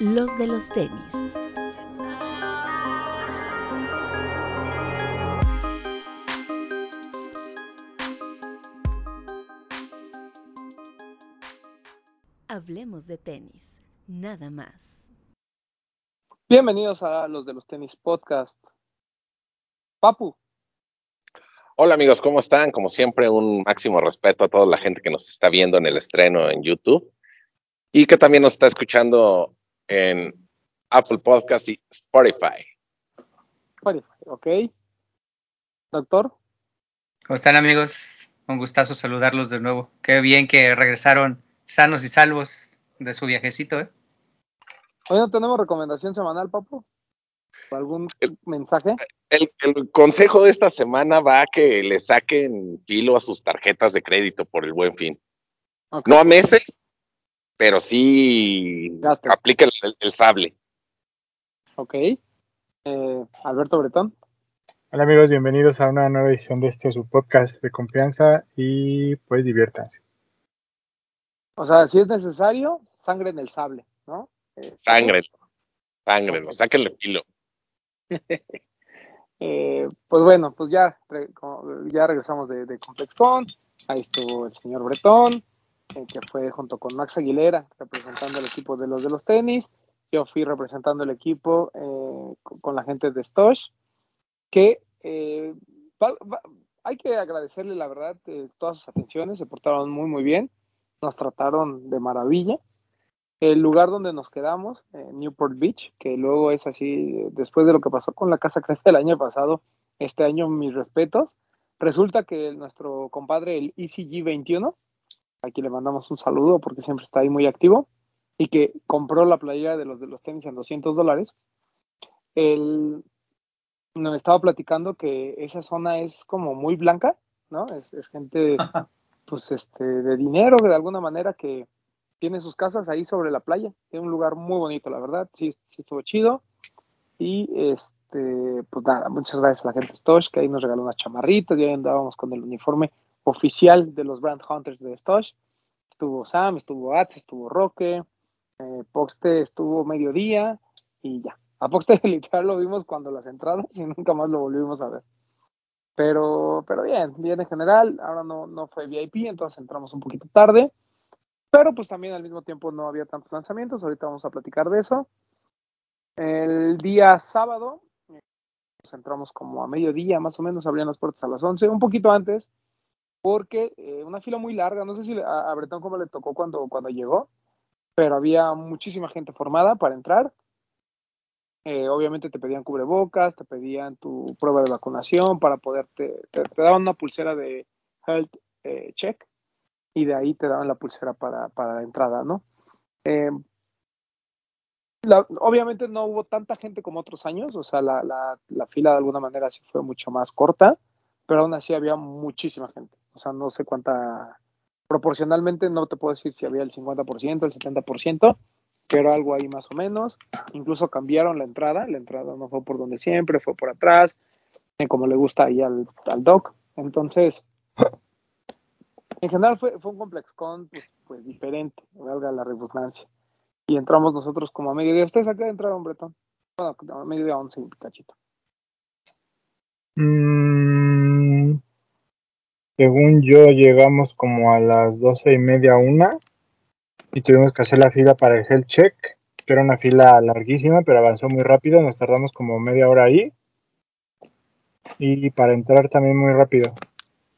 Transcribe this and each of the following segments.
los de los tenis. Hablemos de tenis, nada más. Bienvenidos a los de los tenis podcast. Papu. Hola amigos, ¿cómo están? Como siempre, un máximo respeto a toda la gente que nos está viendo en el estreno en YouTube y que también nos está escuchando en Apple Podcast y Spotify. Spotify, ok. Doctor. ¿Cómo están amigos? Un gustazo saludarlos de nuevo. Qué bien que regresaron sanos y salvos de su viajecito, ¿eh? Hoy no tenemos recomendación semanal, Papu. ¿Algún mensaje? El, consejo de esta semana va a que le saquen kilo a sus tarjetas de crédito por el buen fin. No a meses, pero sí apliquen el, sable. Ok. Eh, Alberto Bretón. Hola amigos, bienvenidos a una nueva edición de este su podcast de confianza y pues diviértanse. O sea, si es necesario, sangre en el sable, ¿no? Eh, sangre, sangre, okay. sáquenle kilo. Eh, pues bueno, pues ya, ya regresamos de, de ComplexCon. Ahí estuvo el señor Bretón, eh, que fue junto con Max Aguilera, representando el equipo de los de los tenis. Yo fui representando el equipo eh, con la gente de Stosh, que eh, hay que agradecerle, la verdad, todas sus atenciones, se portaron muy, muy bien, nos trataron de maravilla. El lugar donde nos quedamos, Newport Beach, que luego es así, después de lo que pasó con la Casa Cresta el año pasado, este año mis respetos, resulta que nuestro compadre, el ECG21, a quien le mandamos un saludo porque siempre está ahí muy activo, y que compró la playera de los de los tenis en 200 dólares, él nos estaba platicando que esa zona es como muy blanca, ¿no? Es, gente, pues, este, de dinero, de alguna manera, que tiene sus casas ahí sobre la playa. Es un lugar muy bonito, la verdad, sí, sí estuvo chido. Y, este, pues nada, muchas gracias a la gente Stosh, que ahí nos regaló unas chamarritas, ya andábamos con el uniforme oficial de los Brand Hunters de Stosh. Estuvo Sam, estuvo Ats, estuvo Roque, eh, Poxte estuvo mediodía y ya. A Poxte literal lo vimos cuando las entradas y nunca más lo volvimos a ver. Pero, pero bien, bien en general. Ahora no, no fue VIP, entonces entramos un poquito tarde. Pero pues también al mismo tiempo no había tantos lanzamientos, ahorita vamos a platicar de eso. El día sábado, pues entramos como a mediodía más o menos, abrían las puertas a las 11, un poquito antes, porque eh, una fila muy larga, no sé si a, a Bretón cómo le tocó cuando, cuando llegó, pero había muchísima gente formada para entrar. Eh, obviamente te pedían cubrebocas, te pedían tu prueba de vacunación para poderte, te, daban una pulsera de health eh, check y de ahí te daban la pulsera para, para la entrada, ¿no? Obviamente no hubo tanta gente como otros años, o sea, la, la, la, fila de alguna manera sí fue mucho más corta, pero aún así había muchísima gente, o sea, no sé cuánta, proporcionalmente no te puedo decir si había el 50%, el 70%, pero algo ahí más o menos, incluso cambiaron la entrada, la entrada no fue por donde siempre, fue por atrás, como le gusta ahí al, al doc, entonces en general fue, fue un complex con pues, pues, diferente, valga la redundancia. Y entramos nosotros como a mediodía. ¿Ustedes a qué entraron, Bretón? Bueno, a mediodía once, cachito. Mm, según yo, llegamos como a las doce y media, una, y tuvimos que hacer la fila para el health check, que era una fila larguísima, pero avanzó muy rápido, nos tardamos como media hora ahí. Y para entrar también muy rápido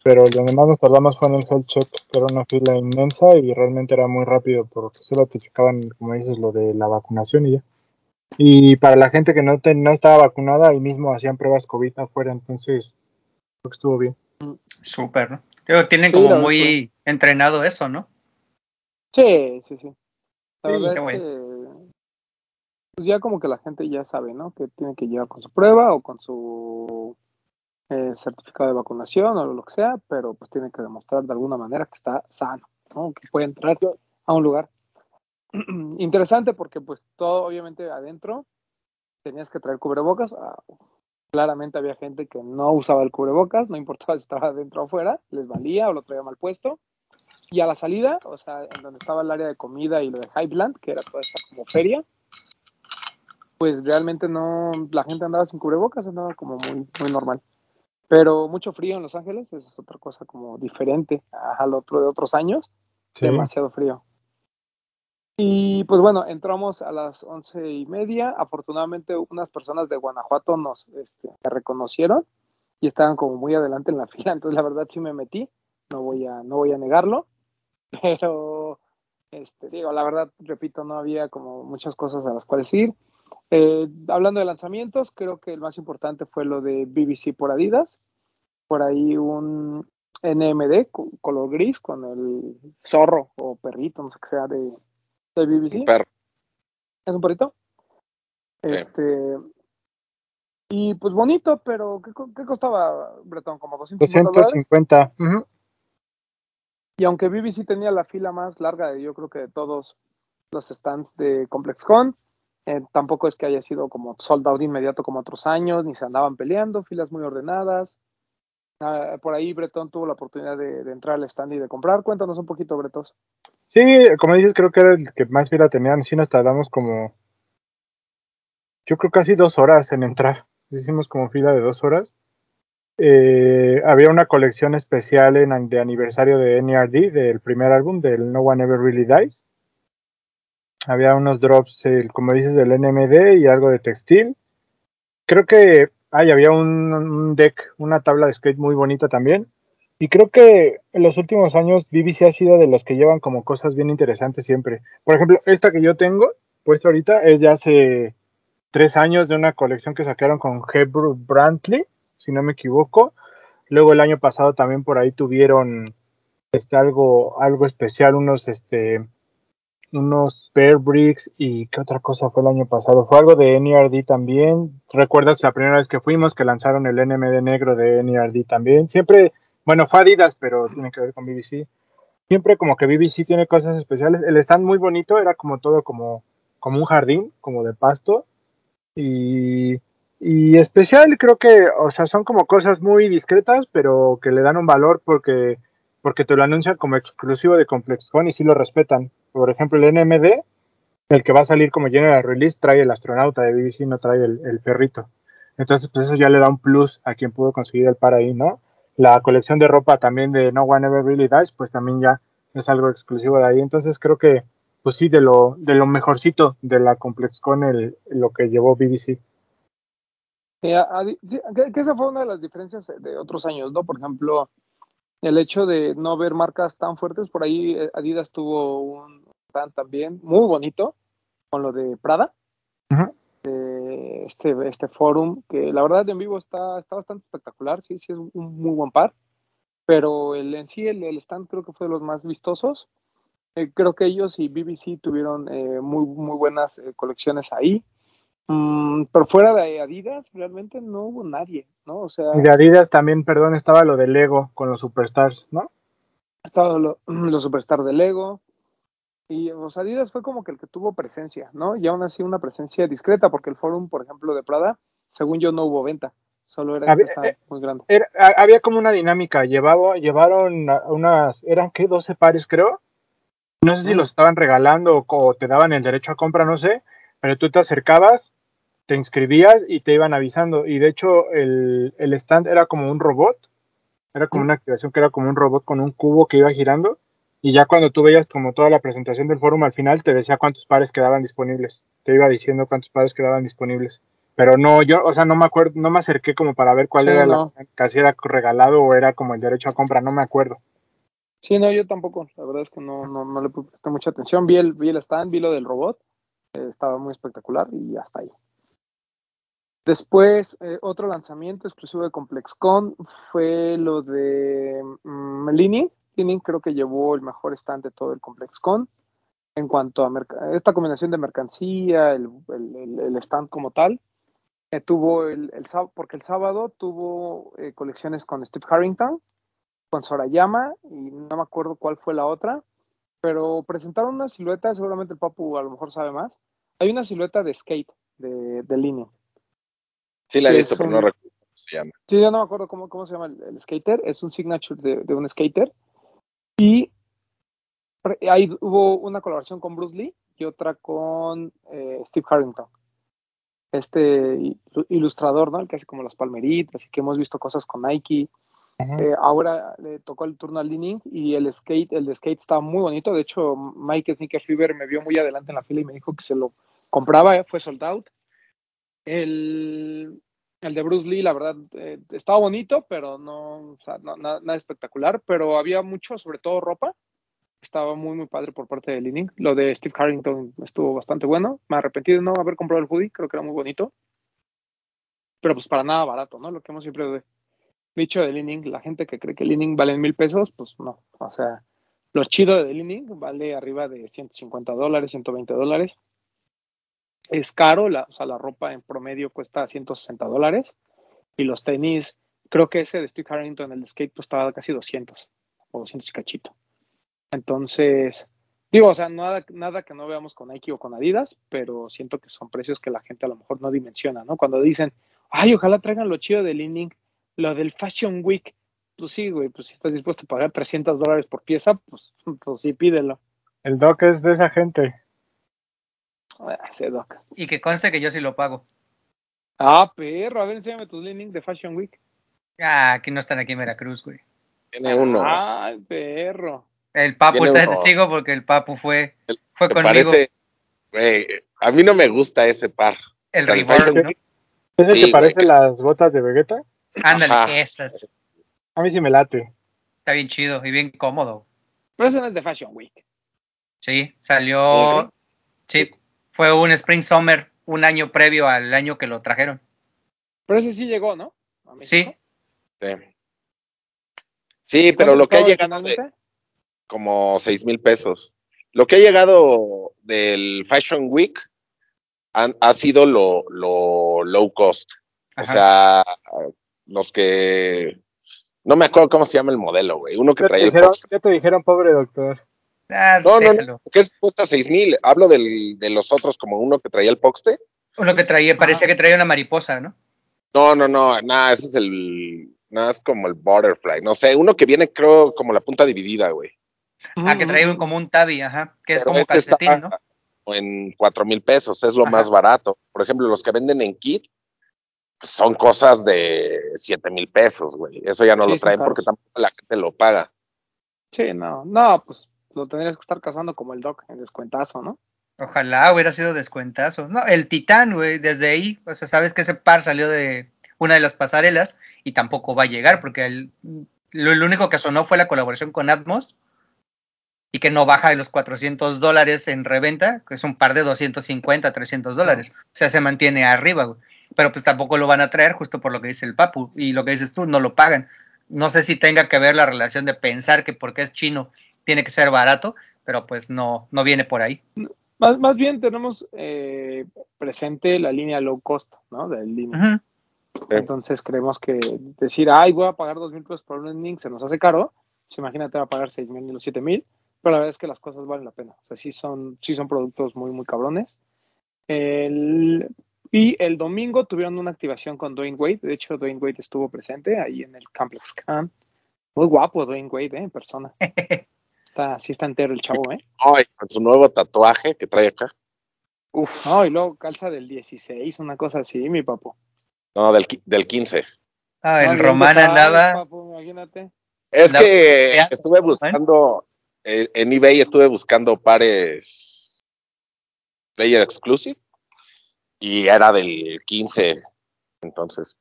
pero donde más nos tardamos fue en el health check, que era una fila inmensa y realmente era muy rápido porque solo te checaban, como dices, lo de la vacunación y ya. Y para la gente que no, te, no estaba vacunada, ahí mismo hacían pruebas COVID afuera, entonces creo que estuvo bien. Súper, ¿no? Tienen como muy entrenado eso, ¿no? Sí, sí, sí. La sí, verdad es bueno. que pues ya como que la gente ya sabe, ¿no? Que tiene que llegar con su prueba o con su eh, certificado de vacunación o lo que sea, pero pues tiene que demostrar de alguna manera que está sano, ¿no? que puede entrar a un lugar. Interesante porque pues todo obviamente adentro tenías que traer cubrebocas. Claramente había gente que no usaba el cubrebocas, no importaba si estaba adentro o afuera, les valía o lo traía mal puesto. Y a la salida, o sea, en donde estaba el área de comida y lo de Highland, que era toda esta como feria, pues realmente no, la gente andaba sin cubrebocas, andaba como muy, muy normal. Pero mucho frío en Los Ángeles, eso es otra cosa como diferente al otro de otros años, Sí. demasiado frío. Y pues bueno, entramos a las once y media. Afortunadamente, unas personas de Guanajuato nos este, reconocieron y estaban como muy adelante en la fila. Entonces, la verdad, sí me metí. No voy a, no voy a negarlo. Pero, este, digo, la verdad, repito, no había como muchas cosas a las cuales ir. Eh, hablando de lanzamientos, creo que el más importante fue lo de BBC por Adidas. Por ahí un NMD co- color gris con el zorro o perrito, no sé qué sea, de, de BBC. Un perro. ¿Es un perrito? Sí. Este. Y pues bonito, pero ¿qué, qué costaba, Bretón? ¿Como 250 dólares? 250. ujú. Y aunque BBC tenía la fila más larga, de, yo creo que de todos los stands de ComplexCon, eh, tampoco es que haya sido como sold out inmediato como otros años, ni se andaban peleando, filas muy ordenadas. Ah, por ahí Bretón tuvo la oportunidad de, de entrar al stand y de comprar. Cuéntanos un poquito, Bretos. Sí, como dices, creo que era el que más fila tenían. Sí, nos tardamos como. Yo creo casi dos horas en entrar. Hicimos como fila de dos horas. Eh, había una colección especial en, de aniversario de NERD, del primer álbum, del No One Ever Really Dies. Había unos drops, como dices, del NMD y algo de textil. Creo que ay, había un deck, una tabla de skate muy bonita también. Y creo que en los últimos años BBC ha sido de los que llevan como cosas bien interesantes siempre. Por ejemplo, esta que yo tengo puesta ahorita es de hace tres años de una colección que sacaron con Hebrew Brantley, si no me equivoco. Luego el año pasado también por ahí tuvieron este algo algo especial, unos este unos Bear Bricks y qué otra cosa fue el año pasado. Fue algo de NERD también. ¿Recuerdas la primera vez que fuimos que lanzaron el NMD negro de NERD también? Siempre, bueno, fue Adidas, pero tiene que ver con BBC. Siempre como que BBC tiene cosas especiales. El stand muy bonito, era como todo como, como un jardín, como de pasto. Y, y especial creo que, o sea, son como cosas muy discretas, pero que le dan un valor porque, porque te lo anuncian como exclusivo de ComplexCon y sí lo respetan. Por ejemplo, el NMD, el que va a salir como general release, trae el astronauta de BBC, no trae el, el perrito. Entonces, pues eso ya le da un plus a quien pudo conseguir el par ahí, ¿no? La colección de ropa también de No One Ever Really Dies, pues también ya es algo exclusivo de ahí. Entonces creo que, pues sí, de lo, de lo mejorcito de la ComplexCon, el, lo que llevó BBC. Sí, a- a- sí, que, esa fue una de las diferencias de otros años, ¿no? Por ejemplo, el hecho de no ver marcas tan fuertes, por ahí eh, Adidas tuvo un stand también muy bonito con lo de Prada, eh, este, este forum, que la verdad en vivo está, está bastante espectacular, sí, sí es un muy buen par, pero el, en sí el, el stand creo que fue de los más vistosos. Eh, creo que ellos y BBC tuvieron eh, muy, muy buenas eh, colecciones ahí. Mm, pero fuera de Adidas, realmente no hubo nadie, ¿no? O sea, de Adidas también, perdón, estaba lo de Lego con los Superstars, ¿no? estaba lo- los Superstar de Lego. Y los Adidas fue como que el que tuvo presencia, ¿no? Y aún así una presencia discreta, porque el forum, por ejemplo, de Prada, según yo, no hubo venta. Solo era Había- este stand muy grande. Era- había como una dinámica, llevaba, llevaron unas, eran qué, 12 pares creo. No sé si los estaban regalando o, te daban el derecho a compra, no sé, pero tú te acercabas, te inscribías y te iban avisando. Y de hecho el, el stand era como un robot, era como una activación que era como un robot con un cubo que iba girando. Y ya cuando tú veías como toda la presentación del forum al final, te decía cuántos pares quedaban disponibles. Te iba diciendo cuántos pares quedaban disponibles. Pero no, yo, o sea, no me acuerdo, no me acerqué como para ver cuál Sí, era no. la casi era regalado o era como el derecho a compra, no me acuerdo. Sí, no, yo tampoco. La verdad es que no, no, no le presté mucha atención. Vi el, vi el stand, vi lo del robot. eh, estaba muy espectacular y hasta ahí. Después, eh, otro lanzamiento exclusivo de ComplexCon fue lo de mm, Lini. Creo que llevó el mejor stand de todo el ComplexCon. En cuanto a esta combinación de mercancía, el, el- el- el stand como tal, eh, tuvo el, el sáb- porque el sábado tuvo eh, colecciones con Steve Harrington, con Sorayama y no me acuerdo cuál fue la otra, pero presentaron una silueta, seguramente el Papu a lo mejor sabe más. Hay una silueta de skate de, de línea. Sí la he visto, pero no un- recuerdo cómo se llama. Sí, yo no me acuerdo cómo, cómo se llama el, el skater, es un signature de, de un skater. Y ahí hubo una colaboración con Bruce Lee y otra con eh, Steve Harrington. este ilu- ilustrador, ¿no? El que hace como las palmeritas y que hemos visto cosas con Nike. Eh, ahora le tocó el turno al Leaning y el skate, el de skate estaba muy bonito. De hecho, Mike Sneaker Fever me vio muy adelante en la fila y me dijo que se lo compraba, fue sold out. El, el de Bruce Lee, la verdad, eh, estaba bonito, pero no, o sea, nada, espectacular. Pero había mucho, sobre todo ropa. Estaba muy, muy padre por parte de Leaning. Lo de Steve Carrington estuvo bastante bueno. Me arrepentí de no haber comprado el hoodie, creo que era muy bonito. Pero pues para nada barato, ¿no? Lo que hemos siempre dicho de Leaning, la gente que cree que Leaning vale mil pesos, pues no. O sea, lo chido de Leaning vale arriba de 150 dólares, 120 dólares. Es caro, la, o sea, la ropa en promedio cuesta 160 dólares. Y los tenis, creo que ese de Steve Harrington, el skate, pues estaba casi 200 o 200 y cachito. Entonces, digo, o sea, nada, nada que no veamos con Nike o con Adidas, pero siento que son precios que la gente a lo mejor no dimensiona, ¿no? Cuando dicen, ay, ojalá traigan lo chido de Leaning, lo del Fashion Week, pues sí, güey, pues si estás dispuesto a pagar 300 dólares por pieza, pues, pues sí, pídelo. El Doc es de esa gente. Ah, ese doc. Y que conste que yo sí lo pago. Ah, perro, a ver, enséñame tus Leaning de Fashion Week. Ah, aquí no están aquí en Veracruz, güey. Tiene uno. Ah, perro. El Papu está de uno. testigo porque el Papu fue, fue Me conmigo. parece, güey, a mí no me gusta ese par. el o sea, Reborn, ¿no? ¿Es el Sí, que parece güey. las botas de Vegeta? Ándale, Ajá. esas. A mí sí me late. Está bien chido y bien cómodo. Pero ese no es de Fashion Week. Sí, salió. Sí, fue un Spring Summer un año previo al año que lo trajeron. Pero ese sí llegó, ¿no? Sí, Sí. Sí, pero ¿Cuánto lo que ha llegado de como seis mil pesos. Lo que ha llegado del Fashion Week han- ha sido lo, lo low cost. O sea, los que no me acuerdo cómo se llama el modelo, güey. Uno que traía el dijeron, ya te dijeron, pobre doctor. Ah, No, no, déjalo. no, que es- cuesta seis mil. Hablo del, de los otros, como uno que traía el poxte. Uno que traía, parecía que traía una mariposa, ¿no? No, no, no, nada, ese es el, nada, es como el butterfly. No sé, uno que viene, creo, como la punta dividida, güey. Ah, que traía un- como un tabi, ajá, que es como este calcetín, está ¿no? En cuatro mil pesos, es lo Ajá. más barato. Por ejemplo, los que venden en kit pues, son cosas de siete mil pesos, güey. Eso ya no Sí, lo traen porque tampoco la gente lo paga. Sí, no, no, pues lo tendrías que estar cazando como el Doc, en descuentazo, ¿no? Ojalá hubiera sido descuentazo. No, el Titán, güey, desde ahí, o sea, sabes que ese par salió de una de las pasarelas y tampoco va a llegar porque el, lo, lo único que sonó fue la colaboración con Atmos y que no baja de los 400 dólares en reventa, que es un par de 250, 300 dólares. O sea, se mantiene arriba, güey. Pero pues tampoco lo van a traer justo por lo que dice el Papu y lo que dices tú, no lo pagan. No sé si tenga que ver la relación de pensar que porque es chino tiene que ser barato, pero pues no, no viene por ahí. Más, más bien tenemos eh, presente la línea low cost, ¿no? Del. Ujú. Entonces creemos que decir, ay, voy a pagar dos mil pesos por un Leaning se nos hace caro. Pues imagínate, va a pagar seis mil o siete mil. Pero la verdad es que las cosas valen la pena. O sea, sí son, sí son productos muy, muy cabrones. El, y el domingo tuvieron una activación con Dwayne Wade. De hecho, Dwayne Wade estuvo presente ahí en el Complex Camp. Muy guapo Dwayne Wade, ¿eh? En persona. Está, sí está entero el chavo, ¿eh? Ay, con su nuevo tatuaje que trae acá. Uf. No, y luego calza del 16, una cosa así, mi papo. No, del, del 15. Ah, No, el bien Román andaba. papo, imagínate. Es que ya, estuve ¿no? buscando, eh, en eBay estuve buscando pares Player Exclusive y era del 15. Entonces,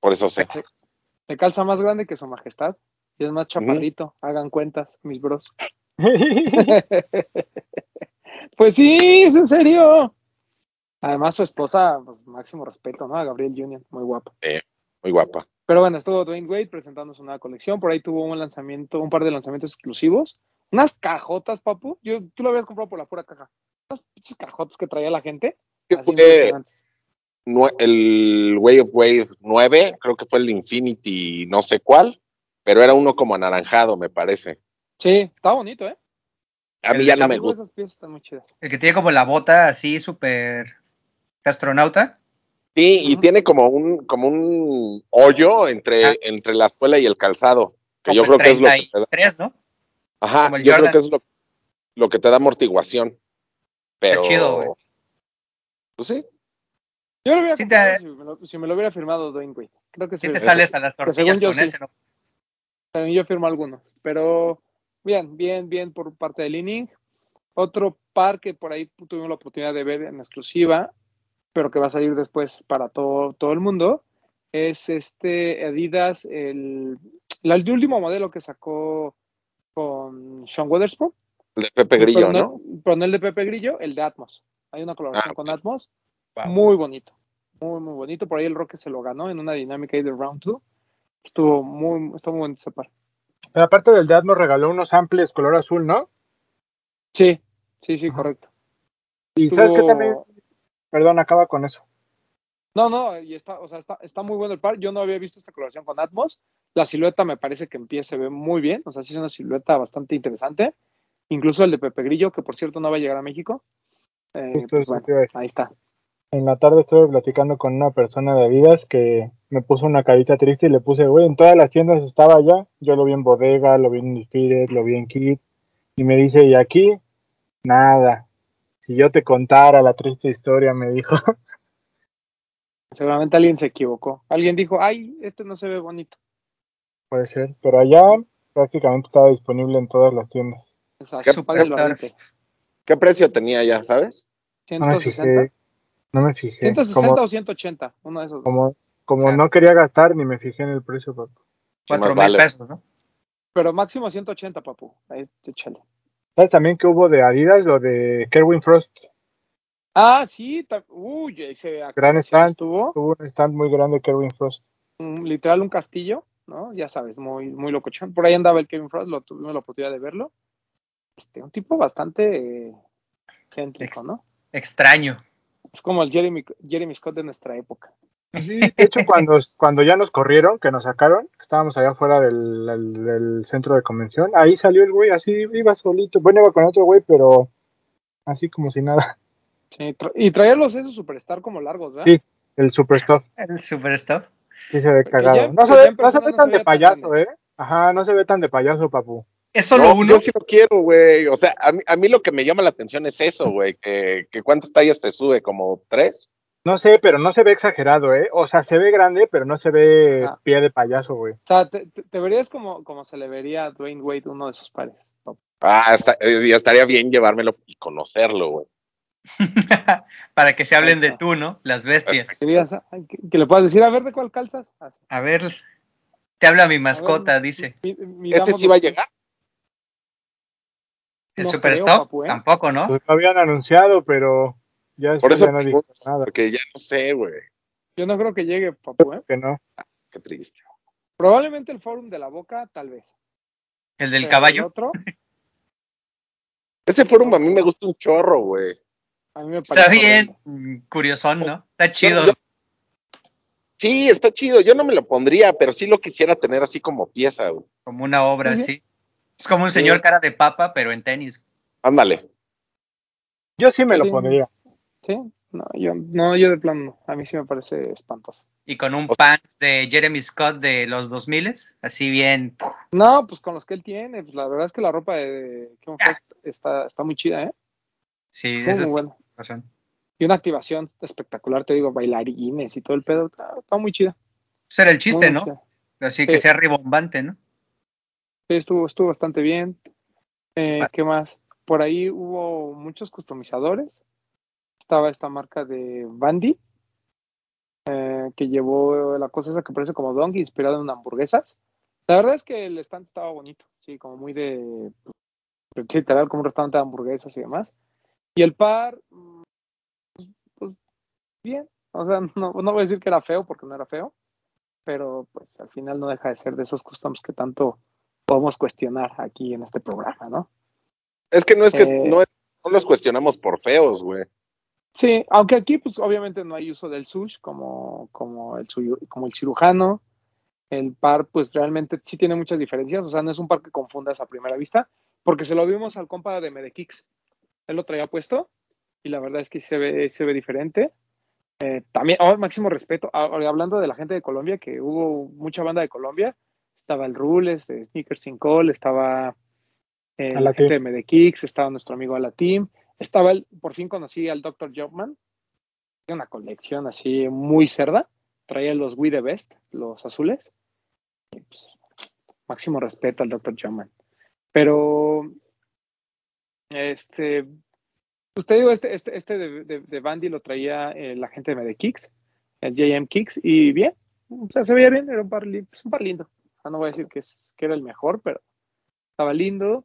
por eso sé. Le calza más grande que su majestad. Y es más chaparrito. Hagan cuentas, mis bros. pues sí, es en serio. Además, su esposa, pues máximo respeto, ¿no? A Gabriel Union, muy guapa. Muy guapa. Pero bueno, estuvo Dwayne Wade presentando su nueva colección. Por ahí tuvo un lanzamiento, un par de lanzamientos exclusivos. Unas cajotas, papu. Yo, tú lo habías comprado por la pura caja. Unas pinches cajotas que traía la gente. Impresionantes. nue- el Way of Wave 9, creo que fue el Infinity no sé cuál, pero era uno como anaranjado, me parece. Sí, está bonito, ¿eh? A El mí de ya no me gusta. Esas piezas están muy chidas. El que tiene como la bota así súper astronauta. Sí, y tiene como un, como un hoyo entre, Ah. entre la suela y el calzado, que como yo el creo que es lo que te da. 33, ¿no? Ajá, como el yo creo que es lo, lo que te da amortiguación. Pero, chido, güey. pues sí, Yo lo hubiera te- si, me lo, si me lo hubiera firmado Dwayne Wade. Creo que sí. Si te sales a las tortillas yo con sí. ese, ¿no? También yo firmo algunos, pero bien, bien, bien por parte del inning. Otro par que por ahí tuvimos la oportunidad de ver en exclusiva, pero que va a salir después para todo, todo el mundo, es este Adidas, el, el último modelo que sacó con Sean Weatherspoon. El de Pepe Grillo, pero ¿no? Pero no el de Pepe Grillo, el de Atmos. Hay una colaboración Ah, con. Atmos. Wow. Muy bonito. Muy, muy bonito. Por ahí el Roque se lo ganó en una dinámica ahí de Round 2. Estuvo muy, estuvo muy bonito ese par. Pero aparte del Dad nos regaló unos samples color azul, ¿no? Sí, sí, sí, correcto. Y Estuvo- sabes que también, perdón, acaba con eso. No, no, y está, o sea, está, está muy bueno el par. Yo no había visto esta colaboración con Atmos. La silueta me parece que en pie se ve muy bien. O sea, sí es una silueta bastante interesante. Incluso el de Pepe Grillo, que por cierto no va a llegar a México. Eh, pues bueno, ahí está. En la tarde estuve platicando con una persona de Adidas que me puso una carita triste y le puse, güey, en todas las tiendas estaba ya. Yo lo vi en bodega, lo vi en Spirit, lo vi en Kit. Y me dice, y aquí, nada. Si yo te contara la triste historia, me dijo. Seguramente alguien se equivocó. Alguien dijo, ay, este no se ve bonito. Puede ser. Pero allá prácticamente estaba disponible en todas las tiendas. Exacto, ¿Qué- qué- a retail. ¿Qué precio tenía ya, sabes? No me 160. fijé. No me fijé. 160 Como, o 180, uno de esos. como, como O sea, no quería gastar ni me fijé en el precio. Cuatro más mil vale. pesos, ¿no? Pero máximo 180, papu. Ahí, échale. ¿Sabes también que hubo de Adidas? Lo de Kerwin Frost. Ah, sí. Uy, ese Gran stand. estuvo. Hubo un stand muy grande Kerwin Frost. un- literal un castillo, ¿no? Ya sabes, muy, muy locochón. Por ahí andaba el Kevin Frost, lo tuvimos la oportunidad de verlo. Este, un tipo bastante eh, céntrico, Ex- ¿no? Extraño. Es como el Jeremy, Jeremy Scott de nuestra época. Sí, de hecho, cuando, cuando ya nos corrieron, que nos sacaron, estábamos allá afuera del, del- del centro de convención, ahí salió el güey, así iba solito. Bueno, iba con otro güey, pero así como si nada. Sí, tra- y traía los esos Superstar como largos, ¿verdad? Sí. El super stuff, El super stuff. sí se ve cagado. ya- no, se ve, no se no tan se de tan payaso. ¿eh? Ajá, no se ve tan de payaso, papu. Es solo No, uno. Yo sí lo quiero, güey. O sea, a mí, a mí lo que me llama la atención es eso, güey. Que, que cuántas tallas te sube, como tres. No sé, pero no se ve exagerado, ¿eh? O sea, se ve grande, pero no se ve Ah. pie de payaso, güey. O sea, te, verías como, como se le vería a Dwayne Wade uno de esos pares. Ah, está, eh, ya estaría bien llevármelo y conocerlo, güey. Para que se hablen de tú, ¿no? Las bestias. Que, digas, ah, que, que le puedas decir, a ver, ¿de cuál calzas? Así. A ver, te habla mi ver, mascota, dice. mi- mi- ¿Ese sí va a llegar? El no super creo, stop, papu, ¿eh? tampoco, ¿no? Pues lo habían anunciado, pero ya Por eso ya no dijo nada. porque ya no sé, güey. Yo no creo que llegue, papu, ¿eh? Que no. Qué triste. Probablemente el Fórum de la Boca, tal vez. El del Pero caballo. El otro, Ese fórum a mí me gusta un chorro, güey. a mí me parece Está bien, curiosón, ¿no? Está chido. yo- Sí, está chido. Yo no me lo pondría, pero sí lo quisiera tener así como pieza, güey. Como una obra así. Es como un señor cara de papa, pero en tenis. Ándale. Yo sí me lo pondría. Sí, no, yo, no, yo de plano no. A mí sí me parece espantoso. Y con un O- pants de Jeremy Scott de los 2000 así bien. No, pues con los que él tiene, pues la verdad es que la ropa de Kevin Ah. Está, está muy chida, ¿eh? Sí, Muy, eso muy razón. Y una activación espectacular, te digo, bailarines y todo el pedo. Está, está muy chida. Ese era el chiste, muy ¿no? chida. Así que Sí. sea ribombante, ¿no? Sí, estuvo, estuvo bastante bien. Eh, Ah. ¿Qué más? Por ahí hubo muchos customizadores. Estaba esta marca de Bandy, eh, que llevó la cosa esa que parece como Donkey, inspirada en hamburguesas. La verdad es que el stand estaba bonito, sí, como muy de, pues, literal, como un restaurante de hamburguesas y demás. Y el par, pues, pues, bien. O sea, no, no voy a decir que era feo porque no era feo, pero pues al final no deja de ser de esos customs que tanto podemos cuestionar aquí en este programa, ¿no? Es que no es que Eh. no, es- no los cuestionamos por feos, güey. Sí, aunque aquí pues obviamente no hay uso del sush como, como, el, suyo- como el cirujano. El par pues realmente sí tiene muchas diferencias, o sea, no es un par que confundas a primera vista, porque se lo vimos al compa de Medekix. Él lo traía puesto y la verdad es que se ve, se ve diferente. Eh, también, oh, máximo respeto, ahora hablando de la gente de Colombia, que hubo mucha banda de Colombia, estaba el Rules de Sneakers Sin Call, estaba eh, la gente de Medekix, estaba nuestro amigo Alatim, estaba el, por fin conocí al Dr. Jobman, una colección así muy cerda. Traía los We the Best, los azules. Y, pues, máximo respeto al Dr. Joman. Pero, este, usted digo, este, este, este de, de, de Bandy lo traía eh, la gente de Kicks, el JM Kicks, y bien, o sea, se veía bien, era un par, pues, un par lindo. No voy a decir que, es, que era el mejor, pero estaba lindo.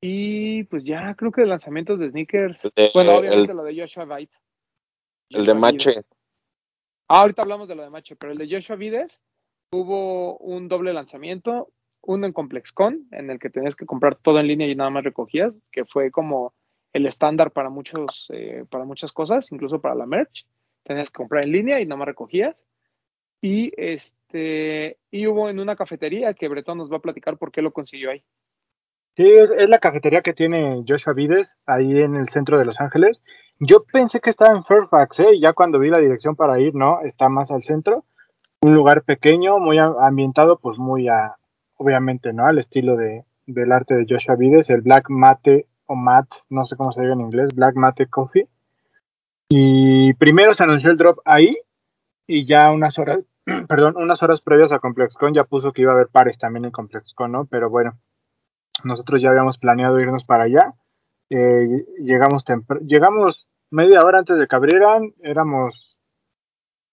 Y pues ya, creo que de lanzamientos de sneakers. De- bueno, obviamente el- lo de Joshua White. El de Mache. Ah, ahorita hablamos de lo de Mache, pero el de Joshua Vides hubo un doble lanzamiento, uno en ComplexCon, en el que tenías que comprar todo en línea y nada más recogías, que fue como el estándar para muchos, eh, para muchas cosas, incluso para la merch. Tenías que comprar en línea y nada más recogías. Y este, y hubo en una cafetería que Bretón nos va a platicar por qué lo consiguió ahí. Sí, es, la cafetería que tiene Joshua Vides ahí en el centro de Los Ángeles. Yo pensé que estaba en Fairfax, ¿eh? ya cuando vi la dirección para ir, no, está más al centro. Un lugar pequeño, muy ambientado, pues muy a, obviamente, ¿no? Al estilo de, del arte de Joshua Vides, el Black Mate o Matte, no sé cómo se diga en inglés, Black Mate Coffee. Y primero se anunció el drop ahí y ya unas horas, perdón, unas horas previas a ComplexCon ya puso que iba a haber pares también en ComplexCon, ¿no? Pero bueno, nosotros ya habíamos planeado irnos para allá. Eh, llegamos, llegamos media hora antes de que abrieran, éramos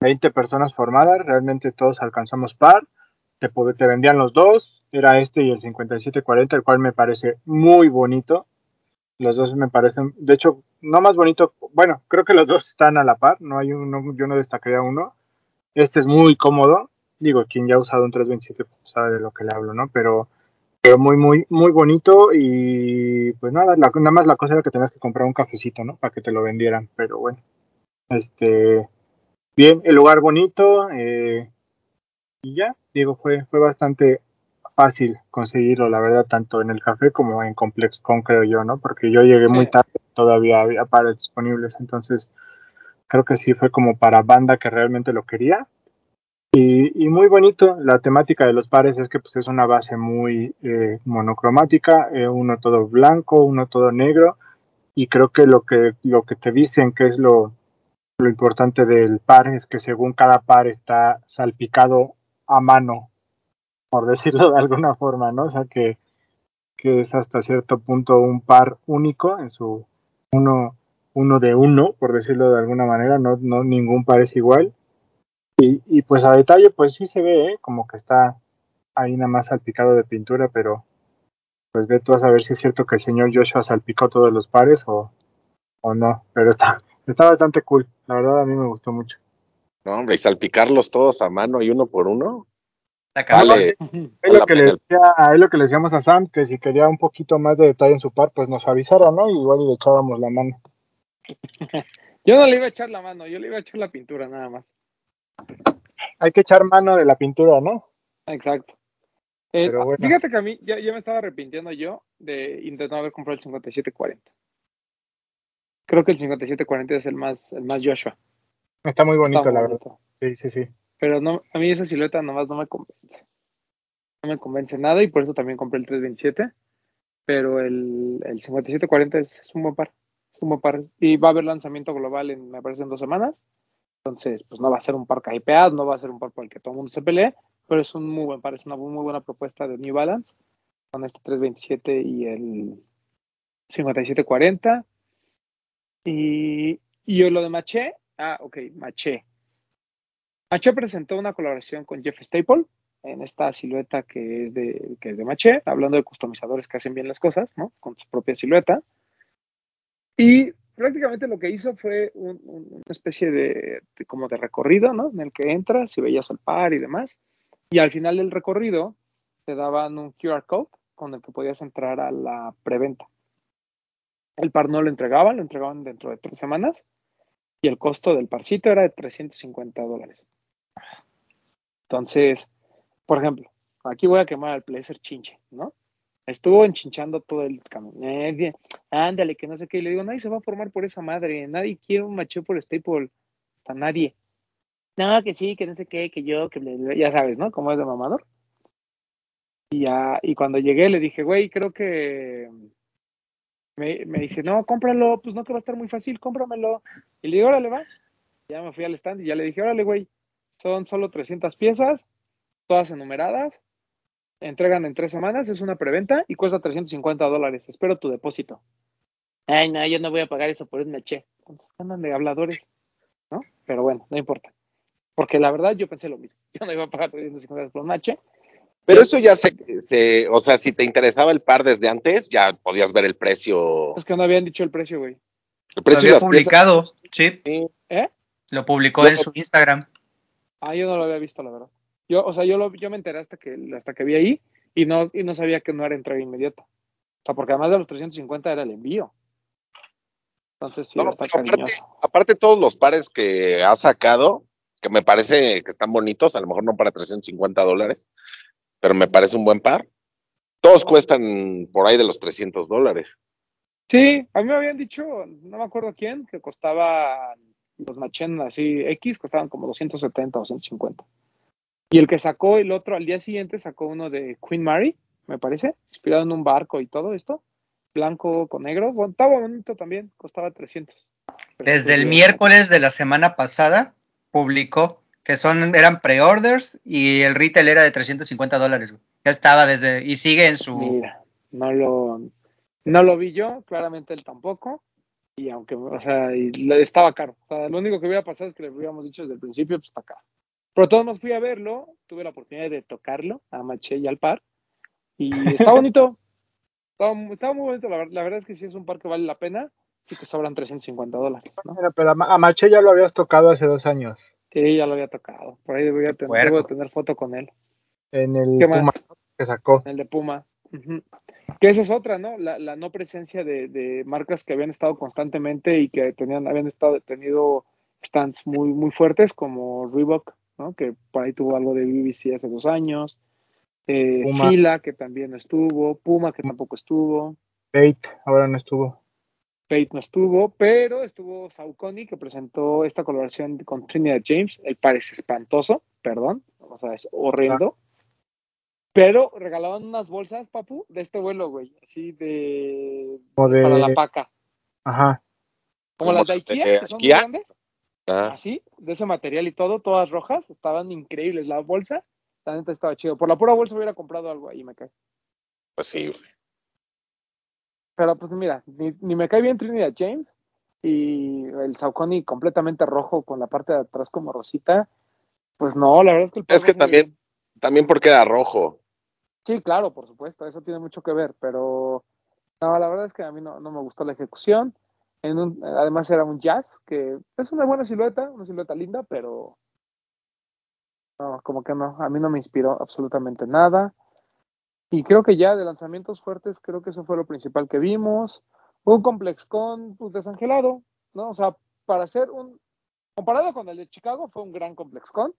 20 personas formadas, realmente todos alcanzamos par, te, te vendían los dos, era este y el 5740, el cual me parece muy bonito. Los dos me parecen, de hecho, no más bonito, bueno, creo que los dos están a la par, no hay uno, yo no destacaría uno. Este es muy cómodo, digo, quien ya ha usado un 327 pues, sabe de lo que le hablo, ¿no? Pero pero muy, muy, muy bonito y pues nada, la- nada más la cosa era que tenías que comprar un cafecito, ¿no? Para que te lo vendieran, pero bueno, este, bien, el lugar bonito eh, y ya, digo, fue, fue bastante fácil conseguirlo, la verdad, tanto en el café como en ComplexCon, creo yo, ¿no? Porque yo llegué muy tarde, todavía había pares disponibles, entonces creo que sí fue como para banda que realmente lo quería. Y, muy bonito, la temática de los pares es que pues, es una base muy eh, monocromática, eh, uno todo blanco, uno todo negro, y creo que lo que, lo que te dicen que es lo, lo importante del par es que según cada par está salpicado a mano, por decirlo de alguna forma, ¿no? O sea que, que es hasta cierto punto un par único en su uno, uno de uno, por decirlo de alguna manera, no, no ningún par es igual. Y, y pues a detalle, pues sí se ve, ¿eh? como que está ahí nada más salpicado de pintura, pero pues ve tú a saber si es cierto que el señor Joshua salpicó todos los pares o, o no. Pero está, está bastante cool. La verdad a mí me gustó mucho. No, hombre, y salpicarlos todos a mano y uno por uno. Vale, Es lo, que le decía, es lo que le decíamos a Sam, que si quería un poquito más de detalle en su par, pues nos avisara, ¿no? Igual y le echábamos la mano. Yo no le iba a echar la mano, yo le iba a echar la pintura nada más. Hay que echar mano de la pintura, ¿no? Exacto. Eh, Pero bueno. Fíjate que a mí ya, ya me estaba arrepintiendo yo de intentar haber comprado el 5740. Creo que el 5740 es el más, el más Joshua. Está muy bonito, Está muy la verdad. bonito. Sí, sí, sí. Pero no, a mí esa silueta nomás no me convence. No me convence nada y por eso también compré el 327. Pero el, el 5740 es, es un buen par. Es un buen par. Y va a haber lanzamiento global en, me parece, en dos semanas. Entonces, pues no va a ser un par hypeado, no va a ser un par por el que todo el mundo se pelee, pero es un muy buen par, es una muy buena propuesta de New Balance con este 327 y el 5740. Y, y lo de Maché, ah, ok, Maché. Maché presentó una colaboración con Jeff Staple en esta silueta que es de, que es de Maché, hablando de customizadores que hacen bien las cosas, ¿no? Con su propia silueta. Y prácticamente lo que hizo fue un- un- una especie de, como de recorrido, ¿no? En el que entras y veías el par y demás. Y al final del recorrido te daban un QR code con el que podías entrar a la preventa. El par no lo entregaban, lo entregaban dentro de tres semanas y el costo del parcito era de 350 dólares. Entonces, por ejemplo, aquí voy a quemar al Placer Chinche, ¿no? Estuvo enchinchando todo el camino. Eh, ándale, que no sé qué. Y le digo, nadie se va a formar por esa madre. Nadie quiere un macho por Staple. Sea, nadie. No, que sí, que no sé qué, que yo, que ya sabes, ¿no? Como es de mamador. Y, ya, y cuando llegué le dije, güey, creo que. Me, me dice, no, cómpralo, pues no que va a estar muy fácil, cómpramelo. Y le digo, órale, va. Ya me fui al stand y ya le dije, órale, güey, son solo 300 piezas, todas enumeradas, entregan en tres semanas, es una preventa y cuesta 350 dólares. Espero tu depósito. Ay, no, yo no voy a pagar eso por un meche. Entonces andan de habladores, ¿no? Pero bueno, no importa. Porque la verdad yo pensé lo mismo. Yo no iba a pagar 350 dólares por un meche. Pero eso ya se, se, o sea, si te interesaba el par desde antes, ya podías ver el precio. Es que no habían dicho el precio, güey. El Lo precio había las piezas. publicado, sí. ¿Eh? lo publicó en su Instagram. Ah, yo no lo había visto, la verdad. Yo, o sea, yo, lo, yo me enteré hasta que, hasta que vi ahí y no, y no sabía que no era entrega inmediata. O sea, porque además de los 350 era el envío. Entonces sí, No, está aparte, aparte todos los pares que ha sacado, que me parece que están bonitos, a lo mejor no para 350 dólares, pero me parece un buen par. Todos cuestan por ahí de los 300 dólares. Sí, a mí me habían dicho, no me acuerdo quién, que costaba los machen así X, costaban como 270 o 150. Y el que sacó el otro al día siguiente sacó uno de Queen Mary, me parece, inspirado en un barco y todo esto, blanco con negro. Bueno, estaba bonito también, costaba 300. Desde el 310. miércoles de la semana pasada publicó que son eran pre-orders y el retail era de 350 dólares. Ya estaba desde y sigue en su Mira, no lo, no lo vi yo, claramente él tampoco. Y aunque, o sea, y estaba caro. O sea, lo único que hubiera pasado es que le hubiéramos dicho desde el principio, pues está caro. Pero todos nos fui a verlo, tuve la oportunidad de tocarlo a Maché y al par. Y está bonito. Estaba, mu- estaba muy bonito, la, la verdad es que sí es un par que vale la pena y que sobran 350 dólares, ¿no? Pero a Ma- a Maché ya lo habías tocado hace dos años. Sí, ya lo había tocado. Por ahí tener, debo de tener foto con él. En el. Puma que sacó. El de Puma. Ujú. Que esa es otra, ¿no? La, la no presencia de, de marcas que habían estado constantemente y que tenían, habían estado tenido stands muy, muy fuertes, como Reebok, ¿no? Que por ahí tuvo algo de BBC hace dos años. Eh, Puma. Fila, que también no estuvo. Puma, que tampoco estuvo. Bait, ahora no estuvo. Pate no estuvo, pero estuvo Saucony, que presentó esta colaboración con Trinidad James. El par es espantoso, perdón, o sea, es horrendo. Pero regalaban unas bolsas, papu, de este vuelo, güey, así de... Para la paca. Ajá. Como Como las de Ikea, que son muy grandes, Así, de ese material y todo, todas rojas, estaban increíbles. La bolsa, la neta estaba chido. Por la pura bolsa hubiera comprado algo ahí, me cae. pues sí, güey. Pero pues mira, ni, ni me cae bien Trinidad James y el Saucony completamente rojo con la parte de atrás como rosita. Pues no, la verdad es que el Es que también, también porque era rojo. Sí, claro, por supuesto, eso tiene mucho que ver, pero no, la verdad es que a mí no, no me gustó la ejecución. En un, además era un jazz, que es una buena silueta, una silueta linda, pero no, como que no, a mí no me inspiró absolutamente nada. Y creo que ya de lanzamientos fuertes, creo que eso fue lo principal que vimos. Un complex con pues, desangelado, ¿no? O sea, para hacer un, comparado con el de Chicago, fue un gran complex con.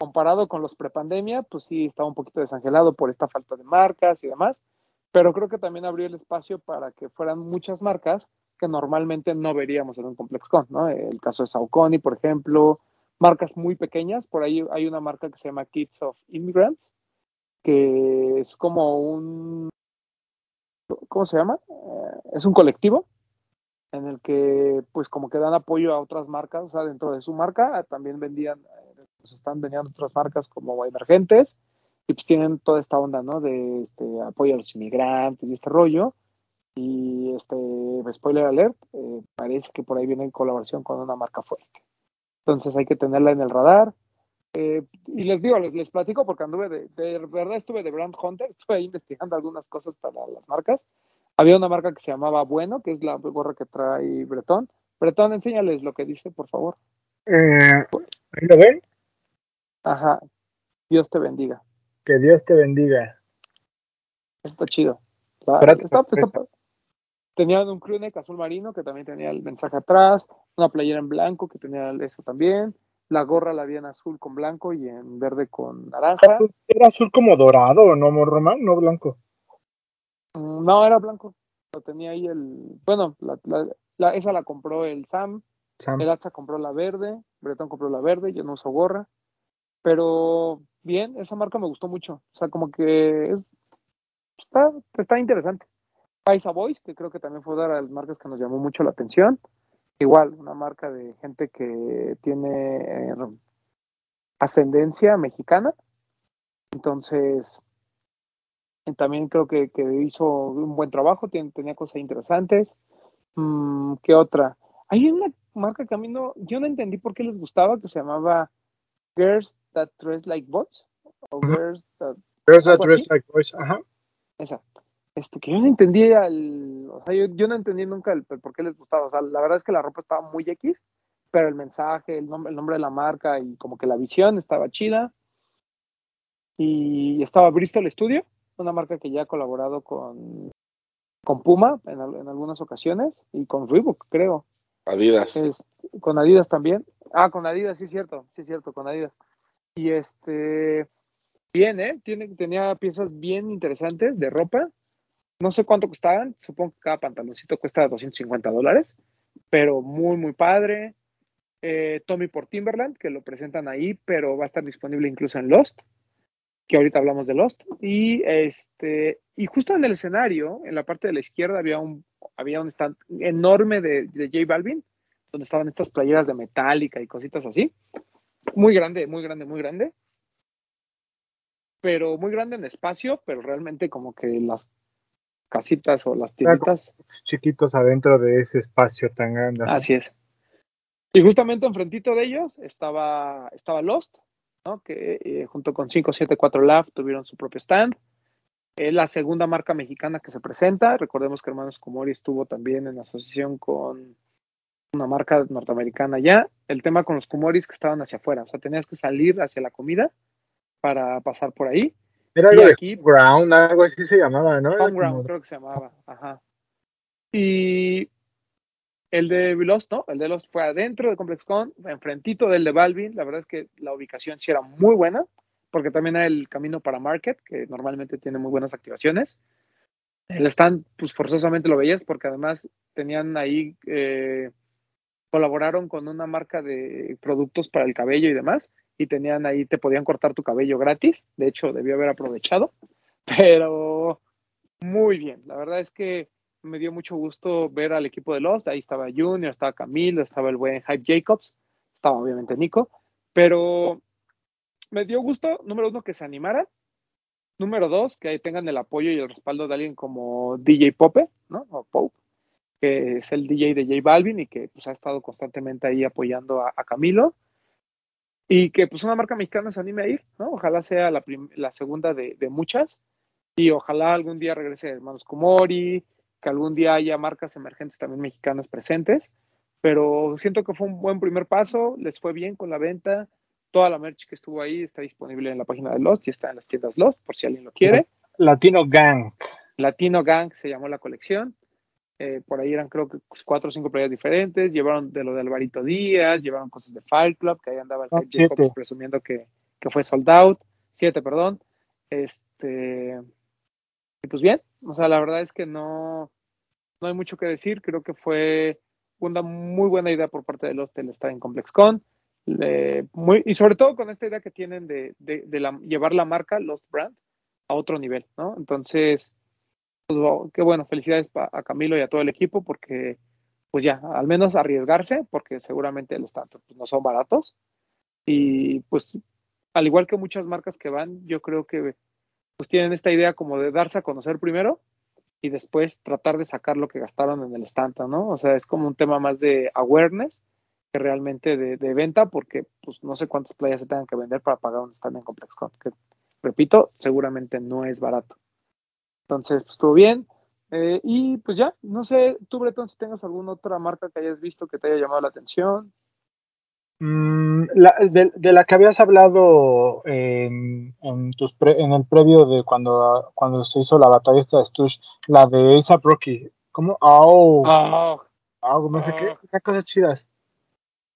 Comparado con los prepandemia, pues sí estaba un poquito desangelado por esta falta de marcas y demás. Pero creo que también abrió el espacio para que fueran muchas marcas que normalmente no veríamos en un complex con, ¿no? El caso de Saucony, por ejemplo, marcas muy pequeñas. Por ahí hay una marca que se llama Kids of Immigrants, que es como un, ¿cómo se llama? Eh, es un colectivo en el que pues como que dan apoyo a otras marcas, o sea, dentro de su marca también vendían, pues están vendiendo otras marcas como emergentes y pues tienen toda esta onda, ¿no? De este, apoyo a los inmigrantes y este rollo. Y este, spoiler alert, eh, parece que por ahí viene en colaboración con una marca fuerte. Entonces hay que tenerla en el radar. Eh, y les digo, les, les platico porque anduve de, de verdad estuve de brand hunter, estuve ahí investigando algunas cosas para las marcas. Había una marca que se llamaba Bueno, que es la gorra que trae Bretón. Bretón, enséñales lo que dice, por favor. Eh, ¿Ahí lo ven? Ajá. Dios te bendiga. Que Dios te bendiga. Está chido. Está- está- tenían un crewneck azul marino que también tenía el mensaje atrás, una playera en blanco que tenía eso también, la gorra la había en azul con blanco y en verde con naranja. Era azul como dorado, ¿no, Román? No blanco. Mm, No, era blanco. Lo tenía ahí el. Bueno, la, la- la- esa la compró el Sam, Sam. el Hacha compró la verde, Bretón compró la verde, yo no uso gorra. Pero bien, esa marca me gustó mucho. O sea, como que es- está, está interesante. Paisa Boys, que creo que también fue una de las marcas que nos llamó mucho la atención. igual, una marca de gente que tiene eh, ascendencia mexicana. Entonces, también creo que, hizo un buen trabajo, tenía cosas interesantes. Mm, ¿Qué otra? Hay una marca que a mí no, yo no entendí por qué les gustaba, que se llamaba Girls That Dress Like Boys. O Girls That, Girls That Dress Like Boys, ajá. Esa. Este, que yo no entendía el, o sea, yo, no entendí nunca el, por qué les gustaba. O sea, la verdad es que la ropa estaba muy X, pero el mensaje, el nombre, el nombre de la marca y como que la visión estaba chida. Y estaba Bristol Studio, una marca que ya ha colaborado con, con Puma en, en algunas ocasiones y con Reebok, creo. Adidas. con Adidas también. Ah, con Adidas, sí cierto, sí cierto, con Adidas. Y este, bien, ¿eh? Tiene, tenía piezas bien interesantes de ropa. No sé cuánto costaban, supongo que cada pantaloncito cuesta 250 dólares, pero muy, muy padre. Eh, Tommy por Timberland, que lo presentan ahí, pero va a estar disponible incluso en Lost, que ahorita hablamos de Lost. Y este, y justo en el escenario, en la parte de la izquierda, había un, había stand enorme de, de J Balvin, donde estaban estas playeras de metálica y cositas así. Muy grande, muy grande, muy grande. Pero muy grande en espacio, pero realmente como que las casitas o las tienditas. Chiquitos adentro de ese espacio tan grande. Así es. Y justamente enfrentito de ellos estaba, estaba Lost, ¿no? que eh, junto con 574 Lab tuvieron su propio stand. Es la segunda marca mexicana que se presenta. Recordemos que Hermanos Comori estuvo también en asociación con una marca norteamericana ya. El tema con los Kumoris que estaban hacia afuera, o sea, tenías que salir hacia la comida para pasar por ahí. Era algo de aquí, Ground, algo así se llamaba, ¿no? Ground creo que se llamaba, ajá. Y el de Lost, ¿no? El de Lost fue adentro de ComplexCon, enfrentito del de Balvin. La verdad es que la ubicación sí era muy buena porque también hay el camino para Market, que normalmente tiene muy buenas activaciones. El stand, pues forzosamente lo veías, porque además tenían ahí, eh, colaboraron con una marca de productos para el cabello y demás, y tenían ahí, te podían cortar tu cabello gratis. De hecho, debió haber aprovechado, pero muy bien. La verdad es que me dio mucho gusto ver al equipo de Lost. Ahí estaba Junior, estaba Camilo, estaba el buen Hype Jacobs, estaba obviamente Nico, pero me dio gusto, número uno, que se animara. Número dos, que tengan el apoyo y el respaldo de alguien como DJ Pope, ¿no? O Pope, que es el DJ de J Balvin y que pues, ha estado constantemente ahí apoyando a, Camilo. Y que pues una marca mexicana se anime a ir, ¿no? Ojalá sea la, la segunda de, de, muchas. Y ojalá algún día regrese Hermanos Kumori, que algún día haya marcas emergentes también mexicanas presentes. Pero siento que fue un buen primer paso, les fue bien con la venta, Toda la merch que estuvo ahí está disponible en la página de Lost y está en las tiendas Lost, por si alguien lo quiere. Latino Gang. Latino Gang se llamó la colección. Eh, por ahí eran creo que cuatro o cinco playas diferentes. Llevaron de lo de Alvarito Díaz, llevaron cosas de Fight Club, que ahí andaba el oh, presumiendo que, que, fue sold out. Siete, perdón. Este. Y pues bien, o sea, la verdad es que no, no hay mucho que decir. Creo que fue una muy buena idea por parte de Lost el estar en ComplexCon muy, y sobre todo con esta idea que tienen de, llevar la marca Lost Brand a otro nivel, ¿no? Entonces, pues, qué bueno, felicidades a Camilo y a todo el equipo porque, pues ya, al menos arriesgarse, porque seguramente los tantos pues, no son baratos. Y pues, al igual que muchas marcas que van, yo creo que pues tienen esta idea como de darse a conocer primero y después tratar de sacar lo que gastaron en el stand, ¿no? O sea, es como un tema más de awareness realmente de, venta, porque pues no sé cuántas playas se tengan que vender para pagar un stand en ComplexCon, que repito, seguramente no es barato. Entonces, pues estuvo bien. Eh, y pues ya, no sé, tú Bretón, si tengas alguna otra marca que hayas visto que te haya llamado la atención. Mm, de, la que habías hablado en, en, tus en el previo de cuando, cuando se hizo la batalla esta de Stush, la de ASAP Rocky, ¿cómo? Oh, oh, oh, no sé qué, qué cosas chidas.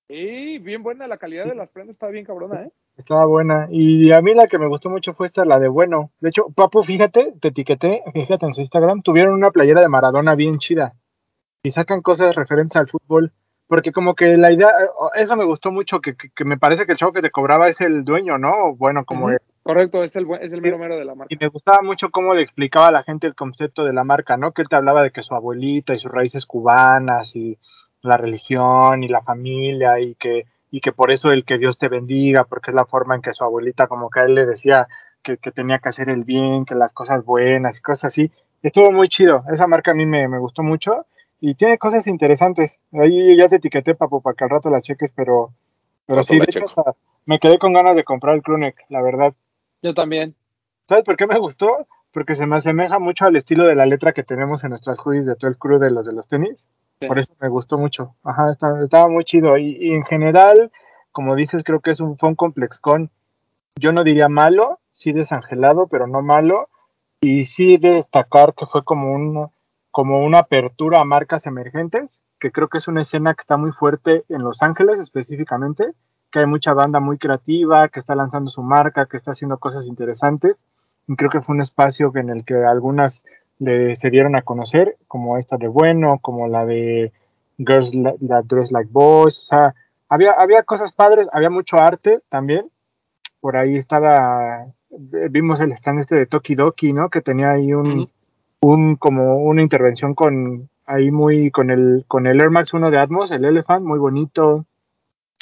Sí, bien buena, la calidad de las prendas estaba bien cabrona, ¿eh? Estaba buena. Y a mí la que me gustó mucho fue esta, la de bueno. De hecho, Papu, fíjate, te etiqueté, fíjate en su Instagram, tuvieron una playera de Maradona bien chida. Y sacan cosas referentes al fútbol. Porque como que la idea, eso me gustó mucho, que, que, me parece que el chavo que te cobraba es el dueño, ¿no? Bueno, como... Correcto, es el, es el mero mero de la marca. Y me gustaba mucho cómo le explicaba a la gente el concepto de la marca, ¿no? Que él te hablaba de que su abuelita y sus raíces cubanas y la religión y la familia y que, y que por eso el que Dios te bendiga, porque es la forma en que su abuelita como que a él le decía que, que tenía que hacer el bien, que las cosas buenas y cosas así. Estuvo muy chido, esa marca a mí me, me gustó mucho y tiene cosas interesantes. Ahí ya te etiqueté, papu, para que al rato la cheques, pero, pero sí, de hecho, me quedé con ganas de comprar el Crewneck, la verdad. Yo también. ¿Sabes por qué me gustó? Porque se me asemeja mucho al estilo de la letra que tenemos en nuestras hoodies de todo el crew de los de los tenis. Por eso me gustó mucho. Ajá, está- estaba muy chido. Y, en general, como dices, creo que es un, fue un ComplexCon. Yo no diría malo, sí desangelado, pero no malo. Y sí de destacar que fue como un, como una apertura a marcas emergentes, que creo que es una escena que está muy fuerte en Los Ángeles específicamente, que hay mucha banda muy creativa, que está lanzando su marca, que está haciendo cosas interesantes. Y creo que fue un espacio en el que algunas le, se dieron a conocer, como esta de Bueno, como la de Girls That Dress Like Boys, o sea, había, había cosas padres, había mucho arte también. Por ahí estaba, vimos el stand este de Toki Doki, ¿no? Que tenía ahí un, un como una intervención con ahí muy con el con el Air Max 1 de Atmos, el Elephant, muy bonito.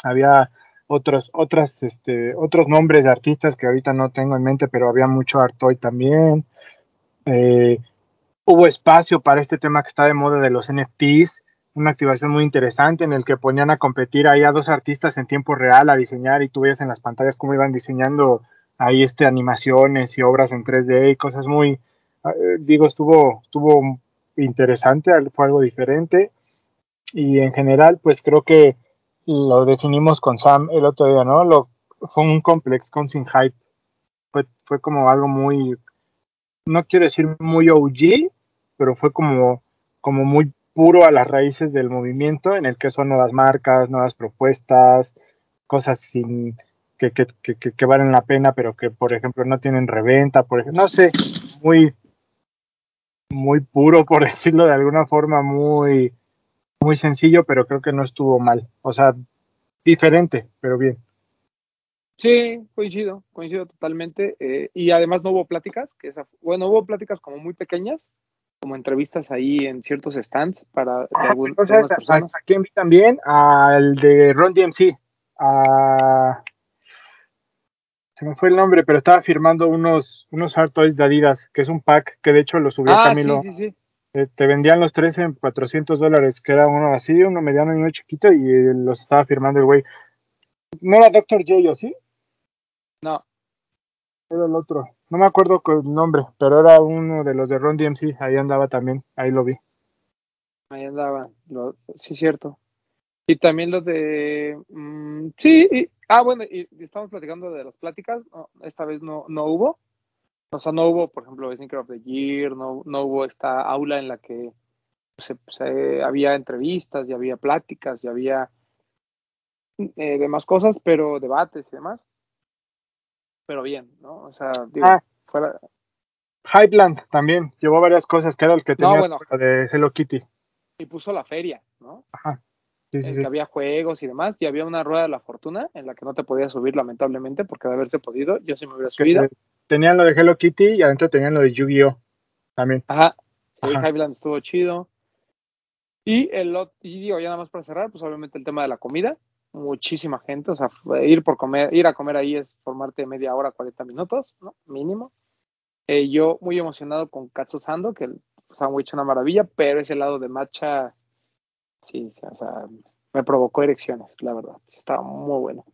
Había otros otras este otros nombres de artistas que ahorita no tengo en mente, pero había mucho Artoy también. Eh, hubo espacio para este tema que está de moda de los NFTs, una activación muy interesante en el que ponían a competir ahí a dos artistas en tiempo real a diseñar y tú veías en las pantallas cómo iban diseñando ahí este animaciones y obras en 3D y cosas muy eh, digo estuvo estuvo interesante, fue algo diferente y en general pues creo que lo definimos con Sam el otro día, ¿no? Lo fue un complex con sin hype. Fue, fue como algo muy no quiero decir muy OG, pero fue como, como muy puro a las raíces del movimiento, en el que son nuevas marcas, nuevas propuestas, cosas que, que, valen la pena, pero que, por ejemplo, no tienen reventa, por ejemplo, no sé, muy, muy puro, por decirlo de alguna forma, muy, muy sencillo, pero creo que no estuvo mal. O sea, diferente, pero bien. Sí, coincido, coincido totalmente. eh, y además no hubo pláticas, bueno, hubo pláticas como muy pequeñas, como entrevistas ahí en ciertos stands para de algún- de Entonces, algunas ¿a, quién vi también? Al de Ron DMC. A... Se me fue el nombre, pero estaba firmando unos, unos Hard Toys de Adidas, que es un pack que de hecho lo subió Ah, sí, Camilo. sí, sí. Eh, te vendían los tres en 400 dólares, que era uno así, uno mediano y uno chiquito, y eh, los estaba firmando el güey. No era Dr. J, ¿o sí? No, Era el otro. No me acuerdo el nombre, pero era uno de los de Ron DMC. Ahí andaba también, ahí lo vi. ahí andaban. Lo, sí, cierto. Y también lo de. mm, sí, y- ah, bueno, y, y estamos platicando de las pláticas. no, esta vez no, no hubo. O sea, no hubo, por ejemplo, Sneaker of the Year, no, no hubo esta aula en la que se, se- había entrevistas y había pláticas y había eh, demás cosas, pero debates y demás. Pero bien, ¿no? O sea, digo, Ah. fuera. Hypeland también, llevó varias cosas, que era el que No, tenía bueno. de Hello Kitty. Y puso la feria, ¿no? Ajá. Sí, sí, en sí. que había juegos y demás, y había una rueda de la fortuna en la que no te podías subir lamentablemente, porque de haberse podido, yo sí me hubiera subido. te- tenían lo de Hello Kitty y adentro tenían lo de Yu-Gi-Oh! también. Ajá, sí, Ajá. Highland estuvo chido. Y el y digo, ya nada más para cerrar, pues obviamente el tema de la comida, muchísima gente, o sea, ir por comer, ir a comer ahí es formarte media hora, 40 minutos, ¿no? Mínimo. Eh, yo muy emocionado con Katsu Sando, que el sándwich una maravilla, pero ese lado de matcha, sí, o sea, me provocó erecciones, la verdad, sí, estaba muy bueno.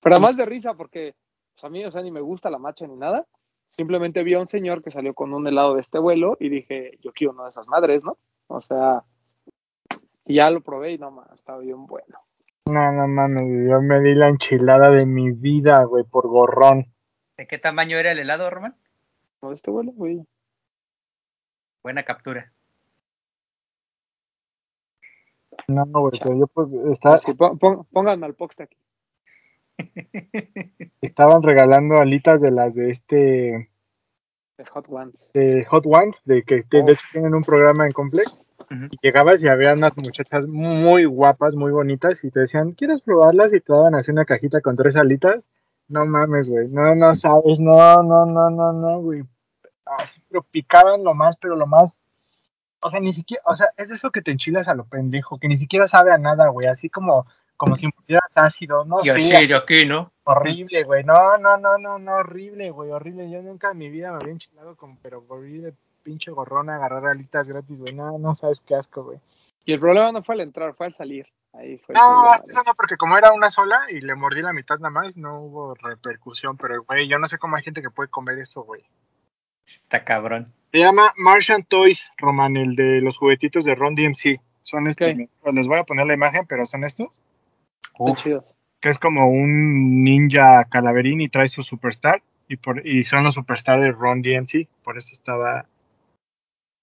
Pero además de risa, porque pues, a mí, o sea, ni me gusta la matcha ni nada, simplemente vi a un señor que salió con un helado de este vuelo y dije, yo quiero uno de esas madres, ¿no? O sea, y ya lo probé y no más, estaba bien bueno. No, no mames, yo me di la enchilada de mi vida, güey, por gorrón. ¿De qué tamaño era el helado, Roman? ¿No este vuelo, güey? Buena captura. No, güey, pero yo pues, estaba, Así, pon- pon- pónganme al post aquí. estaban regalando alitas de las de este, De Hot Ones. de Hot Ones, de que de hecho tienen un programa en Complex. Y llegabas y había unas muchachas muy guapas, muy bonitas, y te decían, ¿quieres probarlas? Y te daban así una cajita con tres alitas. No mames, güey. No, no sabes, no, no, no, no, no, güey. Así, pero picaban lo más, pero lo más O sea, ni siquiera, o sea, es eso que te enchilas a lo pendejo, que ni siquiera sabe a nada, güey, así como, como si pusieras ácido, no Y sé, así de aquí, ¿no? horrible, güey, no, no, no, no, no, horrible, güey, horrible, yo nunca en mi vida me había enchilado con, pero horrible, pinche gorrona, agarrar alitas gratis, güey, no, no sabes qué asco, güey. Y el problema no fue al entrar, fue al salir. Ahí fue No, eso no, porque como era una sola y le mordí la mitad nada más, no hubo repercusión, pero, güey, yo no sé cómo hay gente que puede comer esto, güey. Está cabrón. Se llama Martian Toys, Roman, el de los juguetitos de Ron DMC. Son estos. Les voy a poner la imagen, pero son estos. Uf. Que es como un ninja calaverín y trae su superstar. Y, por, y son los superstar de Ron DMC. Por eso estaba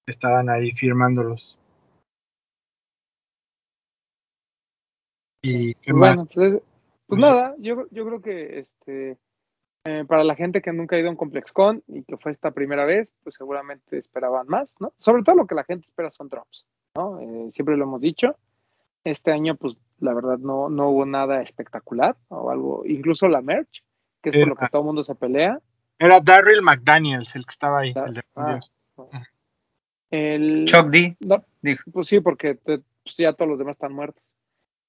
estaban ahí firmándolos. ¿Y qué más? bueno, pues, es- pues nada, yo, yo creo que este eh, para la gente que nunca ha ido a un ComplexCon y que fue esta primera vez, pues seguramente esperaban más, ¿no? Sobre todo lo que la gente espera son drops, ¿no? Eh, siempre lo hemos dicho. Este año, pues la verdad no, no hubo nada espectacular o algo, incluso la merch, que es por lo que Era- todo el mundo se pelea. Era Darryl McDaniels el que estaba ahí. El de ah. El, Chuck D. No, Dijo. Pues sí, porque te- pues ya todos los demás están muertos.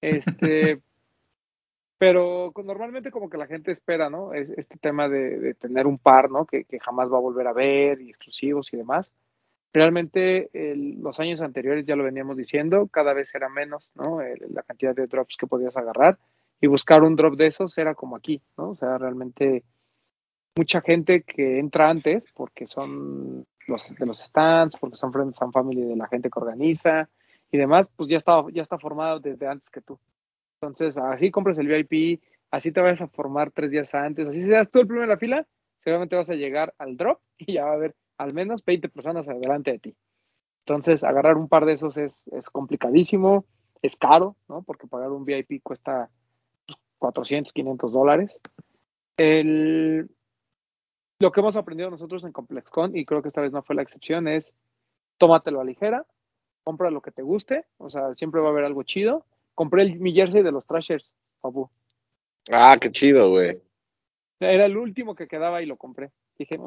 Este, pero normalmente como que la gente espera, ¿no? Es- Este tema de, de tener un par, ¿no? Que, que jamás va a volver a ver y exclusivos y demás. Realmente el- los años anteriores ya lo veníamos diciendo, cada vez era menos, ¿no? El- la cantidad de drops que podías agarrar y buscar un drop de esos era como aquí, ¿no? O sea, realmente mucha gente que entra antes porque son los de los stands, porque son friends and family de la gente que organiza y demás, pues ya está, ya está formado desde antes que tú. Entonces, así compras el VIP, así te vas a formar tres días antes, así seas tú el primero en la fila, seguramente vas a llegar al drop y ya va a haber al menos 20 personas adelante de ti. Entonces, agarrar un par de esos es, es complicadísimo, es caro, ¿no? Porque pagar un VIP cuesta pues, 400, 500 dólares. El, lo que hemos aprendido nosotros en ComplexCon, y creo que esta vez no fue la excepción, es tómatelo a ligera, compra lo que te guste, o sea, siempre va a haber algo chido. Compré el, mi jersey de los Trashers, papu. Ah, qué chido, güey. Era el último que quedaba y lo compré. Dije.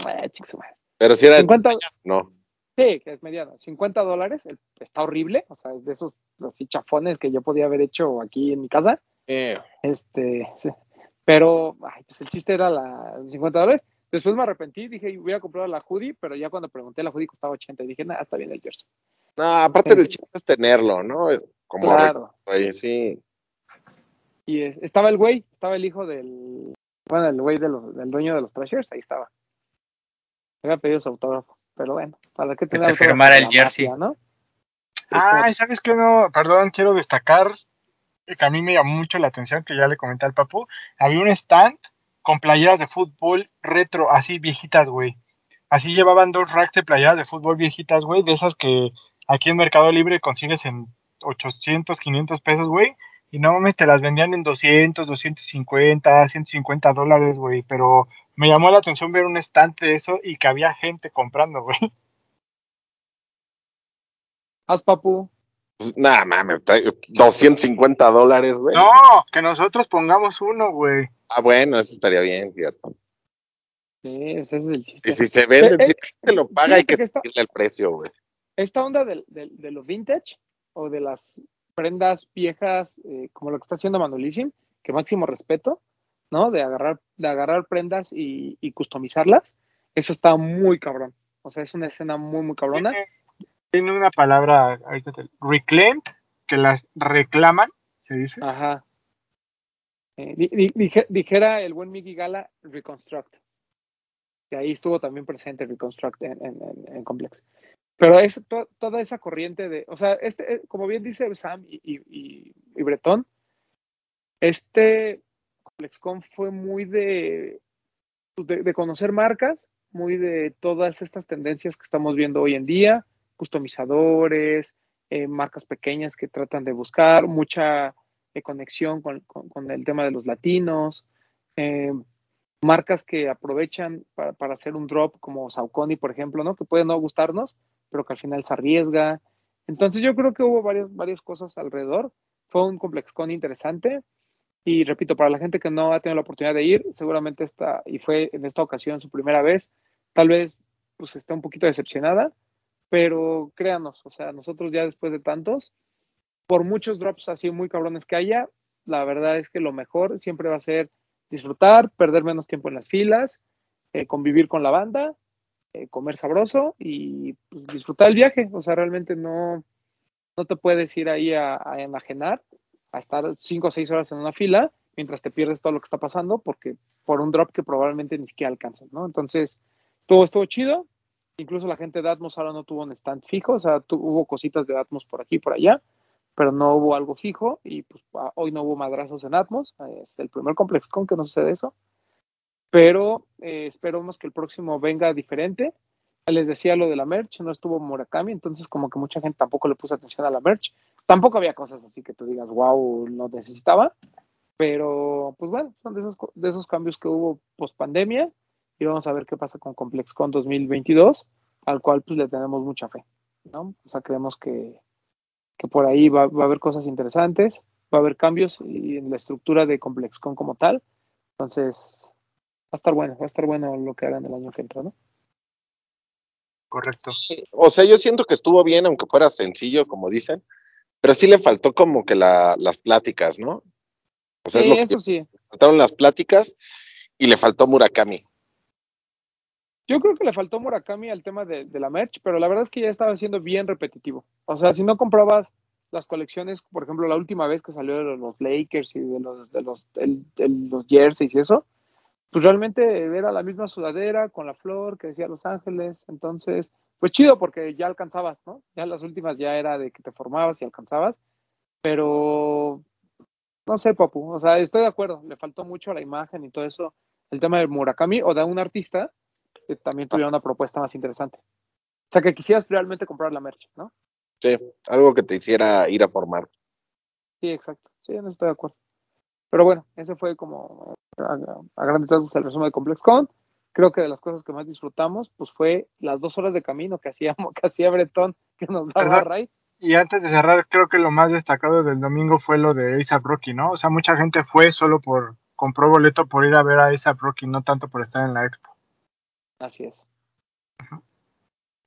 Pero si era 50, no. sí, que es mediano, 50 dólares, el- está horrible, o sea, es de esos así chafones que yo podía haber hecho aquí en mi casa. Eh, Este, sí. pero ay, pues el chiste era la 50 dólares. Después me arrepentí, dije, voy a comprar la hoodie, pero ya cuando pregunté, la hoodie costaba 80 y dije, nada, está bien el jersey. No, aparte del chiste es tenerlo, ¿no? Como Claro. güey, sí. Y es- estaba el güey, estaba el hijo del, bueno, el güey de los- del dueño de los Trashers, ahí estaba. Me había pedido su autógrafo, pero bueno, ¿para qué tener firmara de el la jersey. mafia, ¿no? Ay, ¿sabes qué? No, perdón, quiero destacar que a mí me llamó mucho la atención, que ya le comenté al papu. Había un stand con playeras de fútbol retro, así viejitas, güey. Así llevaban dos racks de playeras de fútbol viejitas, güey, de esas que aquí en Mercado Libre consigues en 800, 500 pesos, güey. Y no mames, te las vendían en 200, 250, 150 dólares, güey. Pero me llamó la atención ver un stand de eso y que había gente comprando, güey. Haz papu. Pues, nada, mames, trae 250 dólares, güey. No, que nosotros pongamos uno, güey. Ah, bueno, eso estaría bien, fíjate. Sí, ese es el chiste. Y si se vende, Eh, si la gente lo paga, hay que que subirle el precio, güey. esta onda del- del- de, lo vintage o de las prendas viejas, eh, como lo que está haciendo Manuelísimo, que máximo respeto, ¿no? De agarrar, de agarrar prendas y, y customizarlas, eso está muy cabrón. O sea, es una escena muy, muy cabrona. Tiene una palabra, ahorita te- que las reclaman, se dice. Ajá. Eh, di- di- dije- dijera el buen Miggy Gala, Reconstruct. Que ahí estuvo también presente Reconstruct en, en, en- en Complex. Pero es to- toda esa corriente de, o sea, este, eh, como bien dice Sam y, y, y- y Bretón, este ComplexCon fue muy de, de conocer marcas, muy de todas estas tendencias que estamos viendo hoy en día, customizadores, eh, marcas pequeñas que tratan de buscar, mucha eh, conexión con, el tema de los latinos, eh, marcas que aprovechan para, hacer un drop como Saucony, por ejemplo, ¿no? Que puede no gustarnos, pero que al final se arriesga. Entonces yo creo que hubo varias, varias cosas alrededor. Fue un ComplexCon interesante. Y repito, para la gente que no ha tenido la oportunidad de ir, seguramente esta, y fue en esta ocasión su primera vez, tal vez pues esté un poquito decepcionada, pero créanos, o sea, nosotros ya después de tantos, por muchos drops así muy cabrones que haya, la verdad es que lo mejor siempre va a ser disfrutar, perder menos tiempo en las filas, eh, convivir con la banda, eh, comer sabroso y pues, disfrutar el viaje. O sea, realmente no, no te puedes ir ahí a, a enajenar, a estar cinco o seis horas en una fila mientras te pierdes todo lo que está pasando, porque por un drop que probablemente ni siquiera alcanzas, ¿no? Entonces, todo estuvo chido. Incluso la gente de Atmos ahora no tuvo un stand fijo, o sea, hubo cositas de Atmos por aquí y por allá, pero no hubo algo fijo y pues hoy no hubo madrazos en Atmos, es el primer ComplexCon que no sucede eso, pero eh, esperamos que el próximo venga diferente. Les decía lo de la merch, no estuvo Murakami, entonces como que mucha gente tampoco le puso atención a la merch. Tampoco había cosas así que tú digas, wow, lo necesitaba, pero pues bueno, son de esos, de esos cambios que hubo post pandemia y vamos a ver qué pasa con ComplexCon 2022, al cual pues le tenemos mucha fe, ¿no? O sea, creemos que, que por ahí va, va, a haber cosas interesantes, va a haber cambios en la estructura de ComplexCon como tal, entonces va a estar bueno, va a estar bueno lo que hagan el año que entra, ¿no? Correcto. O sea, yo siento que estuvo bien, aunque fuera sencillo, como dicen, pero sí le faltó como que la, las pláticas, ¿no? O sea, sí, es lo eso que sí. Faltaron las pláticas y le faltó Murakami. Yo creo que le faltó Murakami al tema de, de, la merch, pero la verdad es que ya estaba siendo bien repetitivo. O sea, si no comprabas las colecciones, por ejemplo, la última vez que salió de los Lakers y de los, de los, los jerseys y eso, pues realmente era la misma sudadera con la flor que decía Los Ángeles. Entonces, pues chido porque ya alcanzabas, ¿no? Ya las últimas ya era de que te formabas y alcanzabas, pero no sé, Papu, o sea, estoy de acuerdo, le faltó mucho la imagen y todo eso, el tema del Murakami o de un artista que también tuviera una propuesta más interesante. O sea, que quisieras realmente comprar la merch, ¿no? Sí, algo que te hiciera ir a formar. Sí, exacto. Sí, no estoy de acuerdo. Pero bueno, ese fue como a, a grandes rasgos el resumen de ComplexCon. Creo que de las cosas que más disfrutamos, pues fue las dos horas de camino que hacíamos, que hacía Bretón, que nos daba Ray. Y antes de cerrar, creo que lo más destacado del domingo fue lo de ASAP Rocky, ¿no? O sea, mucha gente fue solo por, compró boleto por ir a ver a ASAP Rocky, no tanto por estar en la expo. Así es. Ajá.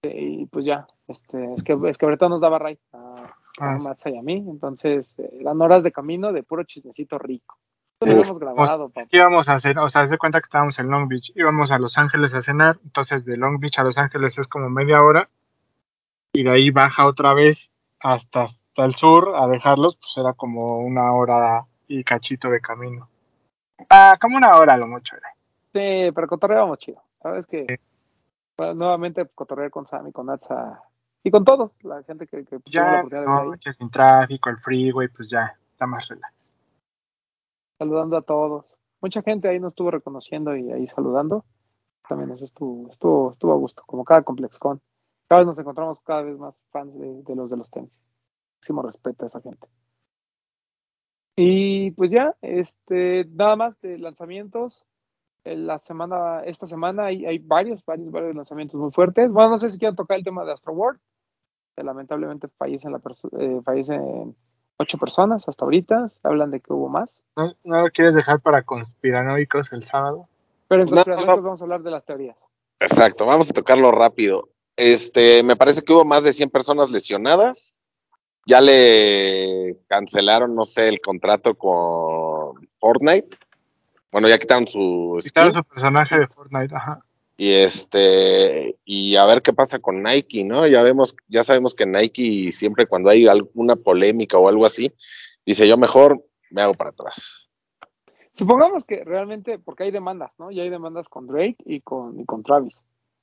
Y pues ya, este, es que, es que Bretón nos daba Ray a, a Matza y a mí, entonces eh, eran horas de camino de puro chismecito rico. Lo hemos grabado, pues, íbamos a hacer, o sea, de cuenta que estábamos en Long Beach, íbamos a Los Ángeles a cenar, entonces de Long Beach a Los Ángeles es como media hora, y de ahí baja otra vez hasta, hasta el sur a dejarlos, pues era como una hora y cachito de camino. Ah, como una hora lo mucho era. Sí, pero cotorreábamos chido. Sabes que sí. bueno, nuevamente cotorrear con Sammy, con Natsa y con todos, la gente que, que ya, la no, de sin tráfico, el freeway, pues ya está más relax. Saludando a todos. Mucha gente ahí nos estuvo reconociendo y ahí saludando. También eso estuvo, estuvo, estuvo a gusto, como cada ComplexCon. Cada vez nos encontramos cada vez más fans de, de los de los tenis. Máximo respeto a esa gente. Y pues ya, este, nada más de lanzamientos. La semana, esta semana hay, hay varios, varios, varios lanzamientos muy fuertes. Bueno, no sé si quieren tocar el tema de Astro World. Que lamentablemente fallecen, la eh, fallecen ocho personas hasta ahorita. Hablan de que hubo más. ¿No, no lo quieres dejar para conspiranoicos el sábado? Pero en conspiranoicos no, vamos a hablar de las teorías. Exacto, vamos a tocarlo rápido. Este, me parece que hubo más de 100 personas lesionadas. Ya le cancelaron, no sé, el contrato con Fortnite. Bueno, ya quitaron su quitaron su personaje de Fortnite, ajá. Y este, y a ver qué pasa con Nike, ¿no? Ya vemos, ya sabemos que Nike siempre cuando hay alguna polémica o algo así, dice yo mejor me hago para atrás. Supongamos que realmente, porque hay demandas, ¿no? Y hay demandas con Drake y con, y con Travis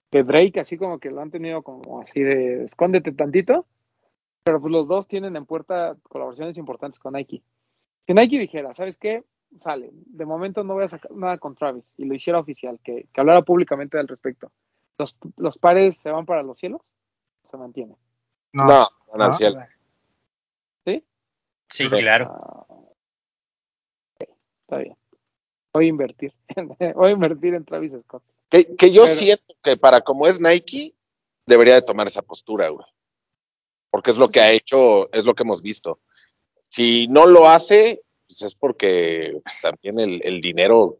que Drake así como que lo han tenido como así de escóndete tantito, pero pues los dos tienen en puerta colaboraciones importantes con Nike. Si Nike dijera, ¿sabes qué? Sale, de momento no voy a sacar nada con Travis y lo hiciera oficial, que, que hablara públicamente al respecto. Los, los pares se van para los cielos, se mantiene. No, no van al cielo. ¿Sí? Sí, claro. Okay, está bien. Voy a invertir. voy a invertir en Travis Scott. Que, que yo Pero, siento que para como es Nike, debería de tomar esa postura, güey. Porque es lo que ha hecho, es lo que hemos visto. Si no lo hace, pues es porque pues, también el, el, dinero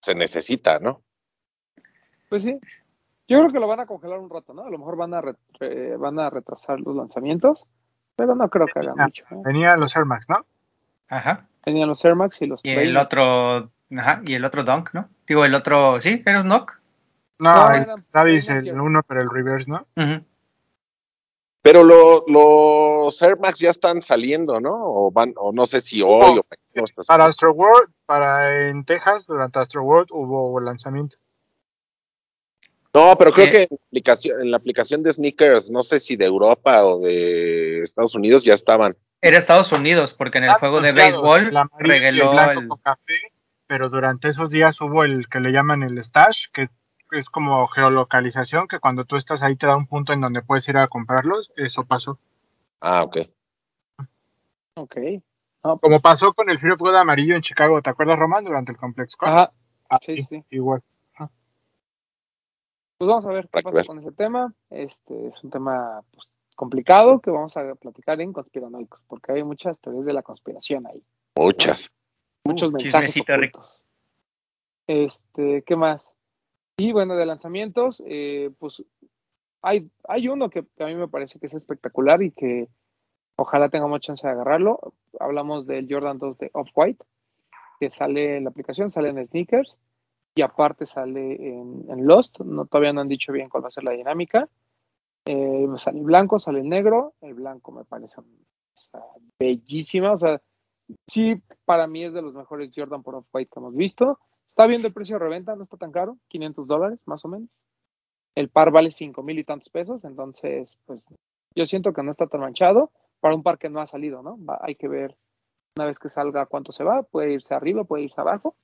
se necesita, ¿no? Pues sí. Yo creo que lo van a congelar un rato, ¿no? A lo mejor van a, re- re- van a retrasar los lanzamientos, pero no creo que hagan Ah, mucho. ¿eh? Venía los Air Max, ¿no? Ajá. Tenían los Air Max y los Y el otro, ajá, y el otro Dunk, ¿no? Digo, el otro, sí, era un Knock. No, No, el eran Travis, el el- uno, pero el reverse, ¿no? Ujú. Pero lo- los Air Max ya están saliendo, ¿no? O van, o no sé si hoy No. o no estás- Para Astro World, para en Texas, durante Astro World hubo lanzamiento. No, pero creo Eh. que en, aplicación- en la aplicación de sneakers, no sé si de Europa o de Estados Unidos ya estaban. Era Estados Unidos, porque en el Ah, juego de béisbol el el regaló blanco el... con café, pero durante esos días hubo el que le llaman el stash, que es como geolocalización, que cuando tú estás ahí te da un punto en donde puedes ir a comprarlos. Eso pasó. Ah, ok. Ok. No, Como pasó con el Fear of God amarillo en Chicago, ¿te acuerdas, Román? Durante el Complex Con. Ajá. Ah, sí, sí. Igual. Pues vamos a ver qué pasa con ese tema. Este es un tema pues, complicado que vamos a platicar en conspiranoicos, porque hay muchas teorías de la conspiración ahí. Muchas. muchos Uh, mensajes rico. Este, ¿qué más? Y bueno, de lanzamientos, eh, pues hay, hay uno que, a mí me parece que es espectacular y que ojalá tengamos chance de agarrarlo. Hablamos del Jordan 2 de Off-White, que sale en la aplicación, sale en sneakers y aparte sale en, Lost. No, todavía no han dicho bien cuál va a ser la dinámica. Eh, sale blanco, sale negro. El blanco me parece bellísima. O sea, sí, para mí es de los mejores Jordan por Off-White que hemos visto. Está viendo el precio de reventa, no está tan caro, 500 dólares más o menos. El par vale 5 mil y tantos pesos, entonces, pues yo siento que no está tan manchado para un par que no ha salido, ¿no? Va- hay que ver una vez que salga cuánto se va, puede irse arriba, puede irse abajo,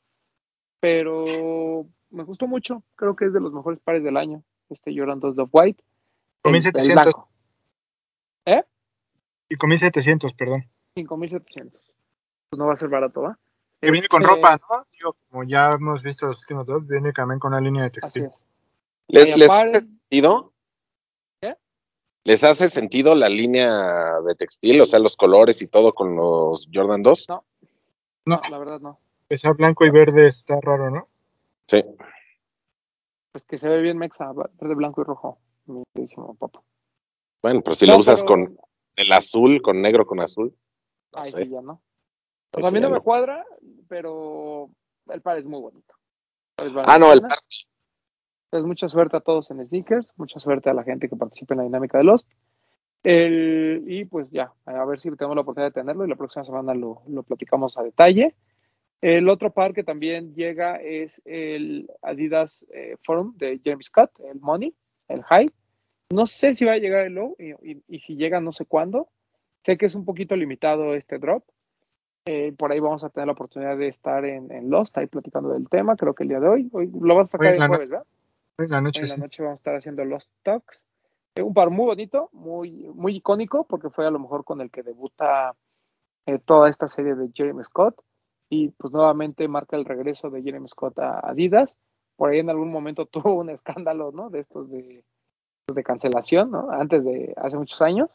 pero me gustó mucho, creo que es de los mejores pares del año, este Jordan 2 de Off-White. El, el 1700. blanco, Y con 1700, perdón. 5700. Pues no va a ser barato, ¿va? Que viene con Este, ropa, ¿no? Digo, como ya hemos visto los últimos dos, viene también con una línea de textil. es. ¿Les, hace sentido? ¿Qué? ¿Les hace sentido la línea de textil, o sea, los colores y todo con los Jordan 2? No, No, la verdad no. ese blanco y verde está raro, ¿no? Sí. Pues que se ve bien mexa, verde, blanco y rojo. Papá. Bueno, pero si No, lo usas pero- con el azul, con negro con azul. No sí ya no. Pues a mí no me cuadra, pero el par es muy bonito. Es vale Ah, no, el par sí. Pues mucha suerte a todos en sneakers, mucha suerte a la gente que participa en la dinámica de Lost. El, y pues ya, a ver si tenemos la oportunidad de tenerlo y la próxima semana lo, lo platicamos a detalle. El otro par que también llega es el Adidas eh, Forum de James Scott, el Money, el High. No sé si va a llegar el low y, y- y si llega no sé cuándo. Sé que es un poquito limitado este drop. Eh, por ahí vamos a tener la oportunidad de estar en, en Lost, ahí platicando del tema, creo que el día de hoy. Hoy lo vas a sacar el jueves, ¿verdad? En la Hoy noche, en la sí. noche vamos a estar haciendo Lost Talks. Eh, un par muy bonito, muy, muy icónico, porque fue a lo mejor con el que debuta eh, toda esta serie de Jeremy Scott. Y pues nuevamente marca el regreso de Jeremy Scott a Adidas. Por ahí en algún momento tuvo un escándalo, ¿no? De estos de, de cancelación, ¿no? Antes de hace muchos años.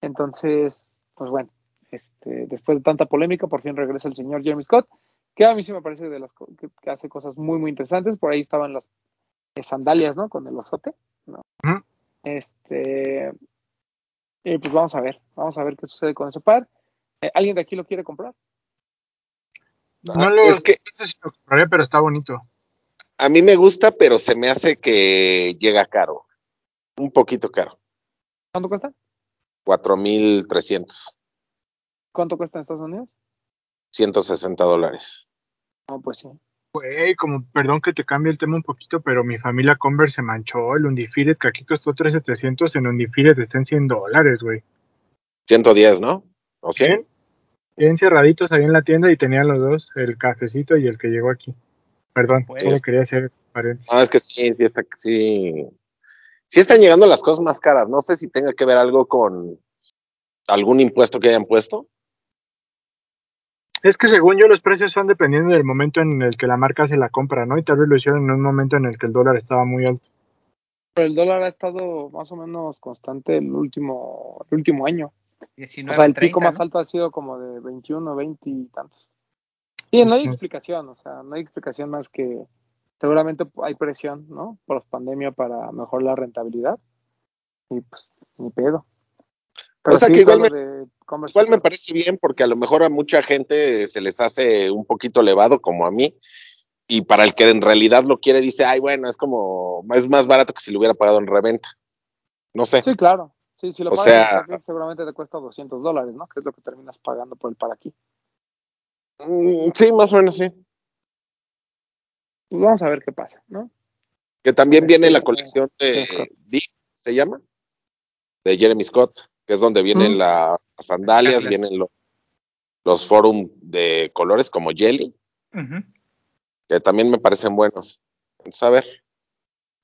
Entonces, pues bueno, este, después de tanta polémica, por fin regresa el señor Jeremy Scott, que a mí sí me parece de las que, que hace cosas muy, muy interesantes. Por ahí estaban las eh, sandalias, ¿no? Con el osote, ¿no? Este, y pues vamos a ver, vamos a ver qué sucede con ese par. Eh, ¿Alguien de aquí lo quiere comprar? No lo es que no sé si lo compraré, pero está bonito. a mí me gusta, pero se me hace que llega caro. Un poquito caro. ¿Cuánto cuesta? 4.300. ¿Cuánto cuesta en Estados Unidos? 160 dólares. No, pues sí. Güey, como, perdón que te cambie el tema un poquito, pero mi familia Converse se manchó. El Undefeated, que aquí costó 3,700, en Undefeated está en 100 dólares, güey. 110, ¿no? ¿O 100? Bien, bien cerraditos ahí en la tienda y tenían los dos, el cafecito y el que llegó aquí. Perdón, Pues- solo quería hacer ese paréntesis. No, es que sí, sí está, sí. Sí están llegando las cosas más caras. No sé si tenga que ver algo con algún impuesto que hayan puesto. Es que según yo los precios son dependiendo del momento en el que la marca se la compra, ¿no? Y tal vez lo hicieron en un momento en el que el dólar estaba muy alto. Pero el dólar ha estado más o menos constante el último, el último año. 19, O sea, el 30, pico más alto ha sido como de 21, 20 y tantos. Sí, no hay Pues, explicación, o sea, no hay explicación más que seguramente hay presión, ¿no? Por pandemia para mejorar la rentabilidad. Y pues, ni pedo. O sea sí, que igual me- Igual me parece bien porque a lo mejor a mucha gente se les hace un poquito elevado como a mí y para el que en realidad lo quiere dice, ay bueno, es como, es más barato que si lo hubiera pagado en reventa. No sé. Sí, claro. Sí, si lo O pagas en sea- seguramente te cuesta 200 dólares, ¿no? Que es lo que terminas pagando por el para aquí. Mm, Sí, más o menos sí. Pues vamos a ver qué pasa, ¿no? Que también Este, viene la colección de. Dick, ¿se llama? De Jeremy Scott, que es donde vienen Mm. la- las sandalias, vienen lo- los forum de colores como Jelly, que también me parecen buenos. Entonces, a ver.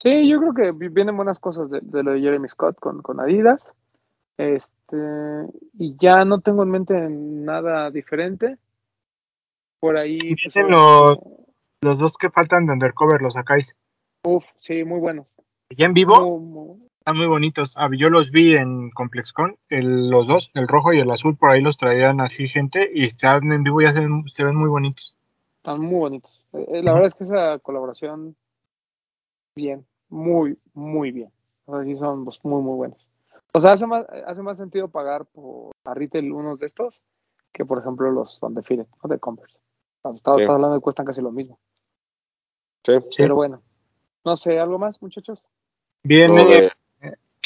Sí, yo creo que vi- vienen buenas cosas de, de lo de Jeremy Scott con, con Adidas. Este, y ya no tengo en mente nada diferente. Por ahí. pues, obviamente, Los dos que faltan de Undercover los sacáis. Uf, sí, muy buenos. Ya en vivo Muy, muy- están muy bonitos. Ah, yo los vi en ComplexCon, el, los dos, el rojo y el azul, por ahí los traían así gente y están en vivo ya se ven, se ven muy bonitos. están muy bonitos. Eh, eh, la verdad es que esa colaboración, bien, muy, muy bien. O sea, sí son pues, muy, muy buenos. O sea, hace más, hace más sentido pagar por a retail unos de estos que, por ejemplo, los Undefeated, ¿no? de Converse. O sea, estaba, Sí. estaba hablando de cuestan casi lo mismo. Sí. Pero bueno, no sé, ¿algo más, muchachos? Viene, Lo de-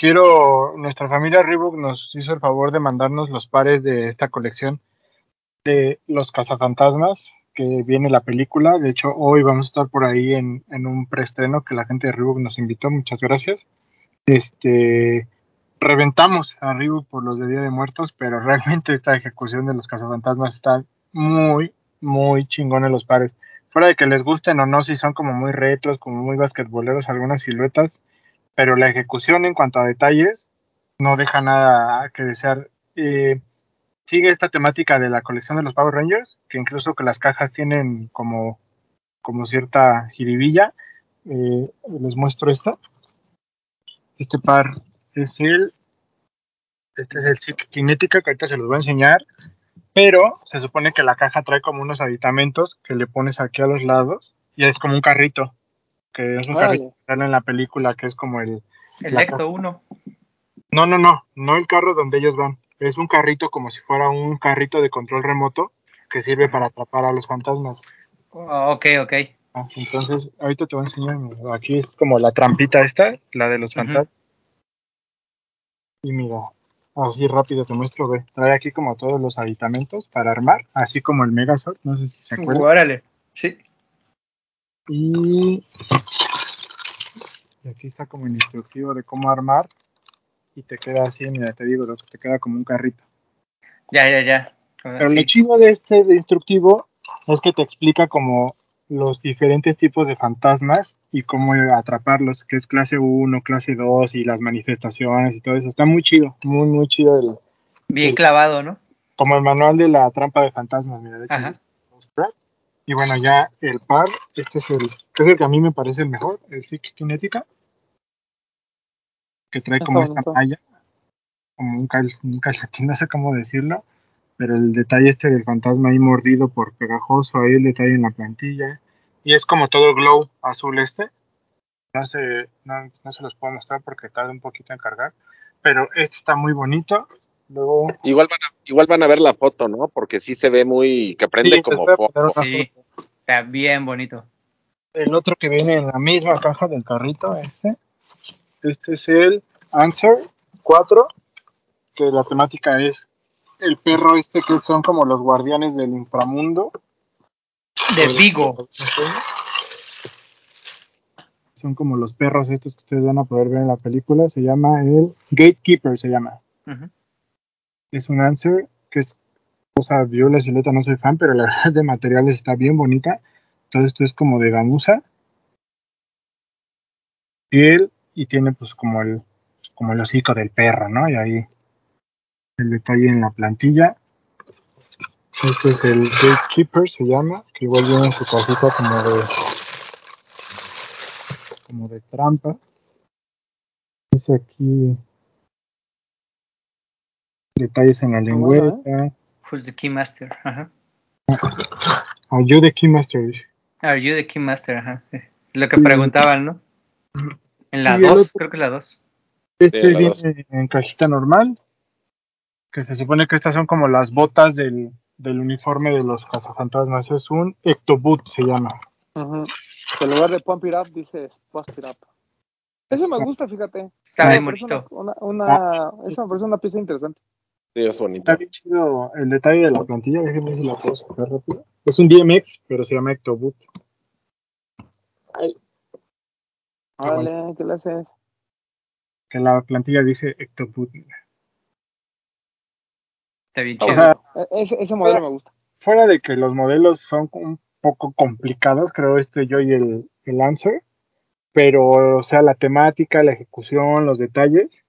quiero, nuestra familia Reebok nos hizo el favor de mandarnos los pares de esta colección de los cazafantasmas, que viene la película. De hecho, hoy vamos a estar por ahí en, en un preestreno que la gente de Reebok nos invitó. Muchas gracias. Este, reventamos a Reebok por los de Día de Muertos, pero realmente esta ejecución de los cazafantasmas está muy, muy chingón en los pares. Fuera de que les gusten o no, si son como muy retros, como muy basquetboleros algunas siluetas, pero la ejecución en cuanto a detalles no deja nada que desear. Eh, sigue esta temática de la colección de los Power Rangers, que incluso que las cajas tienen como, como cierta jiribilla. Eh, les muestro esta. Este par es el. Este es el Sick Kinetica, que ahorita se los voy a enseñar. Pero se supone que la caja trae como unos aditamentos que le pones aquí a los lados. Y es como un carrito. Que es un carrito que sale en la película, que es como el, El caja. 1. no, no, no, no el carro donde ellos van. Es un carrito como si fuera un carrito de control remoto que sirve para atrapar a los fantasmas. Oh, ok, ok. Ah, entonces, ahorita te voy a enseñar. Aquí es como la trampita esta, la de los fantasmas. Y mira, así rápido te muestro, ve. Trae aquí como todos los aditamentos para armar, así como el Megazord, no sé si se acuerdan. Órale. Sí. Y, y aquí está como el instructivo de cómo armar. Y te queda así, mira, te digo, te queda como un carrito. Ya, ya, ya. Pero Sí. lo chido de este instructivo es que te explica como los diferentes tipos de fantasmas y cómo atraparlos, que es clase 1, clase 2 y las manifestaciones y todo eso. Está muy chido, muy, muy chido. El, Bien el- clavado, ¿no? como el manual de la trampa de fantasmas. Mira, de hecho, Ajá. es un strap. Y bueno, ya el par, este es el, que es el que a mí me parece el mejor, el Sick Kinetica, que trae como esta bonito. malla, como un, cal- un calcetín, no sé cómo decirlo, pero el detalle este del fantasma ahí mordido por pegajoso, ahí el detalle en la plantilla, y es como todo glow azul este, no se, no, no se los puedo mostrar porque tarda un poquito en cargar, pero este está muy bonito, luego... Igual van, a, igual van a ver la foto, ¿no? Porque sí se ve muy, que prende Sí, como una Sí. Está bien bonito. el otro que viene en la misma caja del carrito, este. Este es el Answer 4, que la temática es el perro este que son como los guardianes del inframundo. De Vigo. Son como los perros estos que ustedes van a poder ver en la película. Se llama el Gatekeeper, se llama. Ujú. Es un Answer que es, o sea, yo la silueta no soy fan, pero la verdad de materiales está bien bonita. Todo esto es como de gamuza. Piel y tiene pues como el, como el hocico del perro, ¿no? Y ahí el detalle en la plantilla. Este es el Gatekeeper, se llama, que igual viene en su cajita como de como de trampa. Dice aquí detalles en la bueno, lengüeta. Who's the Keymaster? Ajá. Are you the Keymaster? dice. Are you the Keymaster? Ajá. Lo que Sí. preguntaban, ¿no? En la Y el 2, otro- creo que la 2. Este Sí, la dos. viene en cajita normal, que se supone que estas son como las botas del, del uniforme de los cazafantasmas. Es un Ectoboot, se llama. Ujú. En lugar de Pump It Up, dice Bust It Up. Eso me gusta, fíjate. Está bien bonito. Una, una, una- eso me parece una pieza interesante. Sí, es bonito. Está bien chido el detalle de la plantilla. Déjenme si la puedo sacar rápido. Es un DMX, pero se llama Ectoboot. Órale, ¿qué le haces? Que la plantilla dice Ectoboot. Está bien O sea, E- Ese, ese modelo me gusta. Fuera de que los modelos son un poco complicados, creo este yo y el, el Lancer, pero o sea, la temática, la ejecución, los detalles,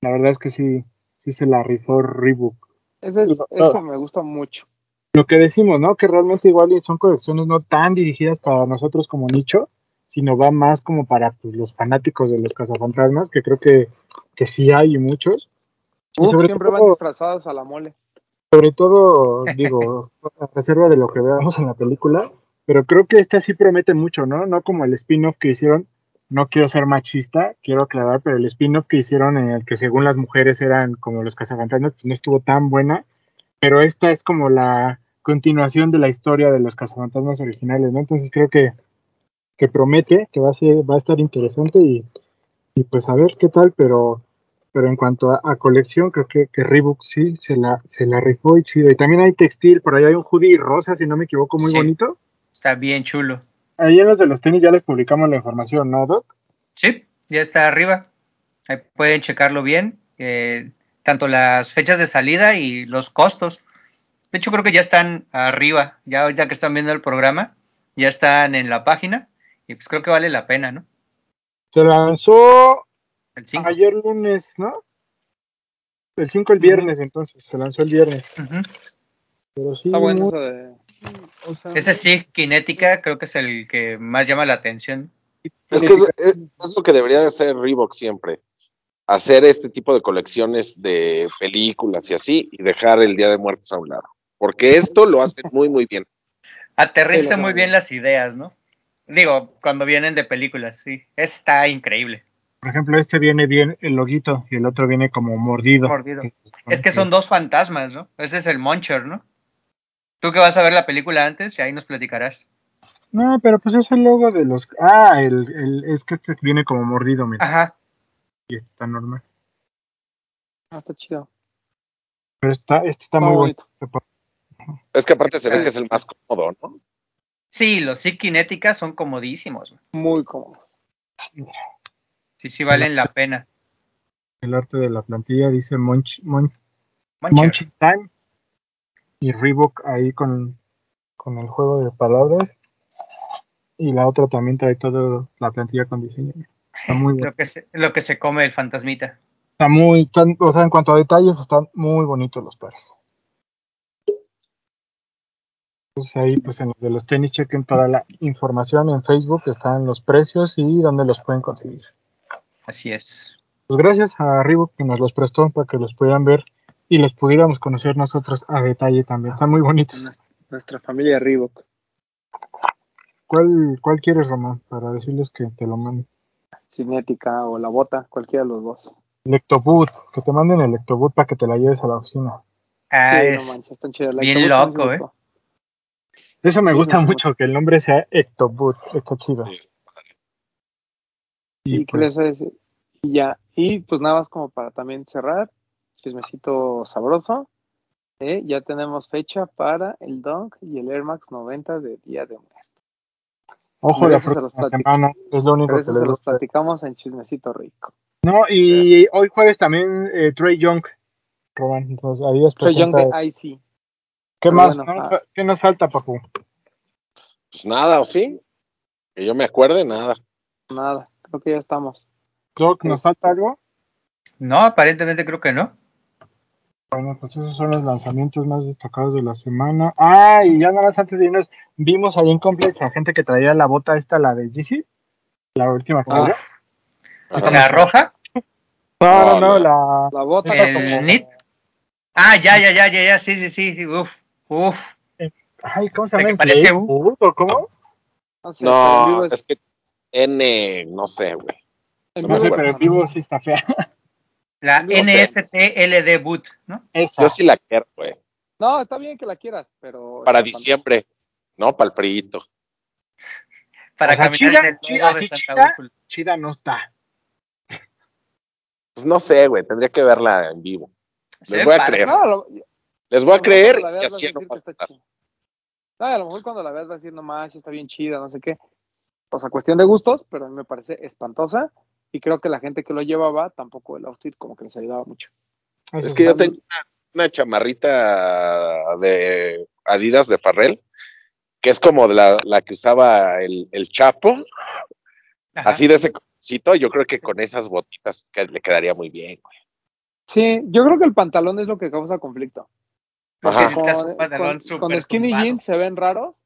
la verdad es que sí, sí se la rifó Reebok. Ese, es- ese me gusta mucho. Lo que decimos, ¿no? Que realmente igual son colecciones no tan dirigidas para nosotros como nicho, sino va más como para pues, los fanáticos de los cazafantasmas, que creo que, que sí hay muchos. Y sobre siempre van todo- disfrazados a la mole. sobre todo, digo, a reserva de lo que veamos en la película, pero creo que esta sí promete mucho, ¿no? No como el spin-off que hicieron, no quiero ser machista, quiero aclarar, pero el spin-off que hicieron en el que según las mujeres eran como los cazafantasmas, pues no estuvo tan buena, pero esta es como la continuación de la historia de los cazafantasmas originales, ¿no? Entonces creo que, que promete, que va a ser, va a estar interesante y, y pues a ver qué tal, pero pero en cuanto a, a colección, creo que, que Reebok sí se la, se la rifó y chido. Y también hay textil, por ahí hay un hoodie rosa, si no me equivoco, muy Sí. bonito. Está bien chulo. Ahí en los de los tenis ya les publicamos la información, ¿no, Doc? Sí, ya está arriba. Ahí pueden checarlo bien. eh, tanto las fechas de salida y los costos. De hecho, creo que ya están arriba. Ya ahorita que están viendo el programa, ya están en la página. Y pues creo que vale la pena, ¿no? Se lanzó El 5. ayer lunes, ¿no? El 5 el viernes, entonces, se lanzó el viernes. Pero sí, Está bueno muy- eso de. O sea, Ese sí, Kinética, creo que es el que más llama la atención. Es que es, es- es lo que debería de hacer Reebok siempre. Hacer este tipo de colecciones de películas y así, y dejar el Día de Muertos a un lado. Porque esto lo hacen muy, muy bien. Aterriza muy bien las ideas, ¿no? Digo, cuando vienen de películas, sí. Está increíble. Por ejemplo, este viene bien el loguito y el otro viene como mordido. Mordido. Es que son dos fantasmas, ¿no? Ese es el Muncher, ¿no? Tú que vas a ver la película antes y ahí nos platicarás. No, pero pues es el logo de los... Ah, el, el, es que este viene como mordido, mira. Ajá. Y este está normal. Ah, está chido. Pero está, este está Está muy bonito. bonito. Es que aparte se ve que es el más cómodo, ¿no? Sí, los sí Kinéticas son comodísimos. Muy cómodo. Sí, sí valen la pena. El arte de la plantilla dice Muncher. Munching Time y Reebok ahí con, con el juego de palabras. Y la otra también trae toda la plantilla con diseño. Está muy bueno. Lo que, se, lo que se come el fantasmita. Está muy, están- o sea, en cuanto a detalles, están muy bonitos los pares. Entonces ahí, pues en los de los tenis, chequen toda la información en Facebook, están los precios y dónde los pueden conseguir. Así es. Pues gracias a Reebok que nos los prestó para que los pudieran ver y los pudiéramos conocer nosotros a detalle también. Están muy bonitos. Nuestra familia Reebok. ¿Cuál, cuál quieres, Román? Para decirles que te lo manden. Cinética o la bota, cualquiera de los dos. El Ectoboot, que te manden el Ectoboot para que te la lleves a la oficina. Ah, sí, es no manches, están chidas. La bien loco, ¿eh? Eso me Sí, gusta me mucho, que el nombre sea Ectoboot. Está chido. Sí. Y ¿Y qué les pues, voy a decir? Y ya, y pues nada más como para también cerrar, chismecito sabroso, ¿eh? ya tenemos fecha para el Dunk y el Air Max 90 de Día de Muertos. ojo, la eso se los próxima semana es lo único que se los platicamos en chismecito rico. No, y hoy jueves también eh, Trey Young, Román. Entonces ahí es Soy Young de IC. ¿Qué pero más? bueno, ¿No nos ah. ¿Qué nos falta, Papu? Pues nada, ¿o sí? Que yo me acuerde, nada. Nada, creo que ya estamos. Doc, ¿nos Este- falta algo? No, aparentemente creo que no. Bueno, pues esos son los lanzamientos más destacados de la semana. Ah, y ya nada más antes de irnos, vimos ahí en Complex a gente que traía la bota esta, la de GC, la última que salió. Uf, ¿La roja? No, no, No, la- la... bota como- NIT. Ah, ya, ya, ya, ya, ya, sí, sí, sí, sí, uf, uf. Ay, ¿cómo se La llama? parece ¿Inflate U. Food o cómo? no sé, pero en No, vivo es es que N, no sé, güey. No No sé, pero en vivo sí está fea. La No. NSTLD Boot, ¿no? Esa. Yo sí la quiero, güey. No, está bien que la quieras, pero. Para diciembre, ¿no? Para el priito. Para O sea, caminar chida, en el chida, de Santa chida. Úrsula. Chida no está. Pues no sé, güey. Tendría que verla en vivo. Les voy a padre. creer. No, lo- Les voy a creer cuando la y así no va que a está estar. chida. No, a lo mejor cuando la veas vas a decir, no más, está bien chida, no sé qué. O sea, cuestión de gustos, pero a mí me parece espantosa. Y creo que la gente que lo llevaba tampoco el outfit como que les ayudaba mucho. Eso Es que yo tengo una, una chamarrita de Adidas de Farrell, que es como de la, la que usaba el, el Chapo, Ajá. así de ese colorcito, yo creo que con esas botitas que le quedaría muy bien, güey. Sí, yo creo que el pantalón es lo que causa conflicto. Ajá. Con, pantalón con- súper con skinny tumbado. jeans se ven raros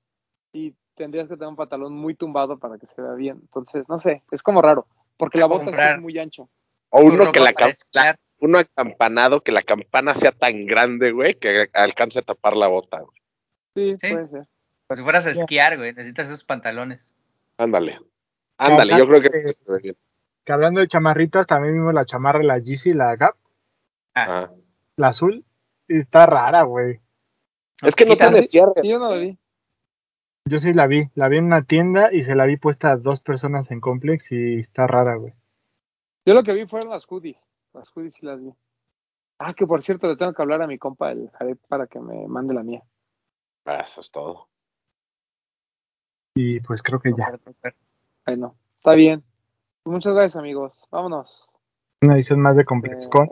y tendrías que tener un pantalón muy tumbado para que se vea bien. Entonces, no sé, es como raro, porque la bota es muy ancho. O uno que la, la- uno acampanado, que la campana sea tan grande, güey, que alcance a tapar la bota, güey. Sí, Sí. puede ser. Como si fueras a esquiar, güey. Necesitas esos pantalones. Ándale. Ándale, yo creo que bien. Que hablando de chamarritas, también vimos la chamarra, la Yeezy, la Gap, Ah, Ajá. la azul. Está rara, güey. Es que no tiene cierre. Yo no lo vi. Yo sí la vi. La vi en una tienda y se la vi puesta a dos personas en Complex y está rara, güey. Yo lo que vi fueron las hoodies. Las hoodies sí las vi. Ah, que por cierto, le tengo que hablar a mi compa el Jared para que me mande la mía. Ah, Eso es todo. Y pues creo que ya. Súper. Bueno, está bien. Muchas gracias, amigos. Vámonos. Una edición más de Complex Eh, Con.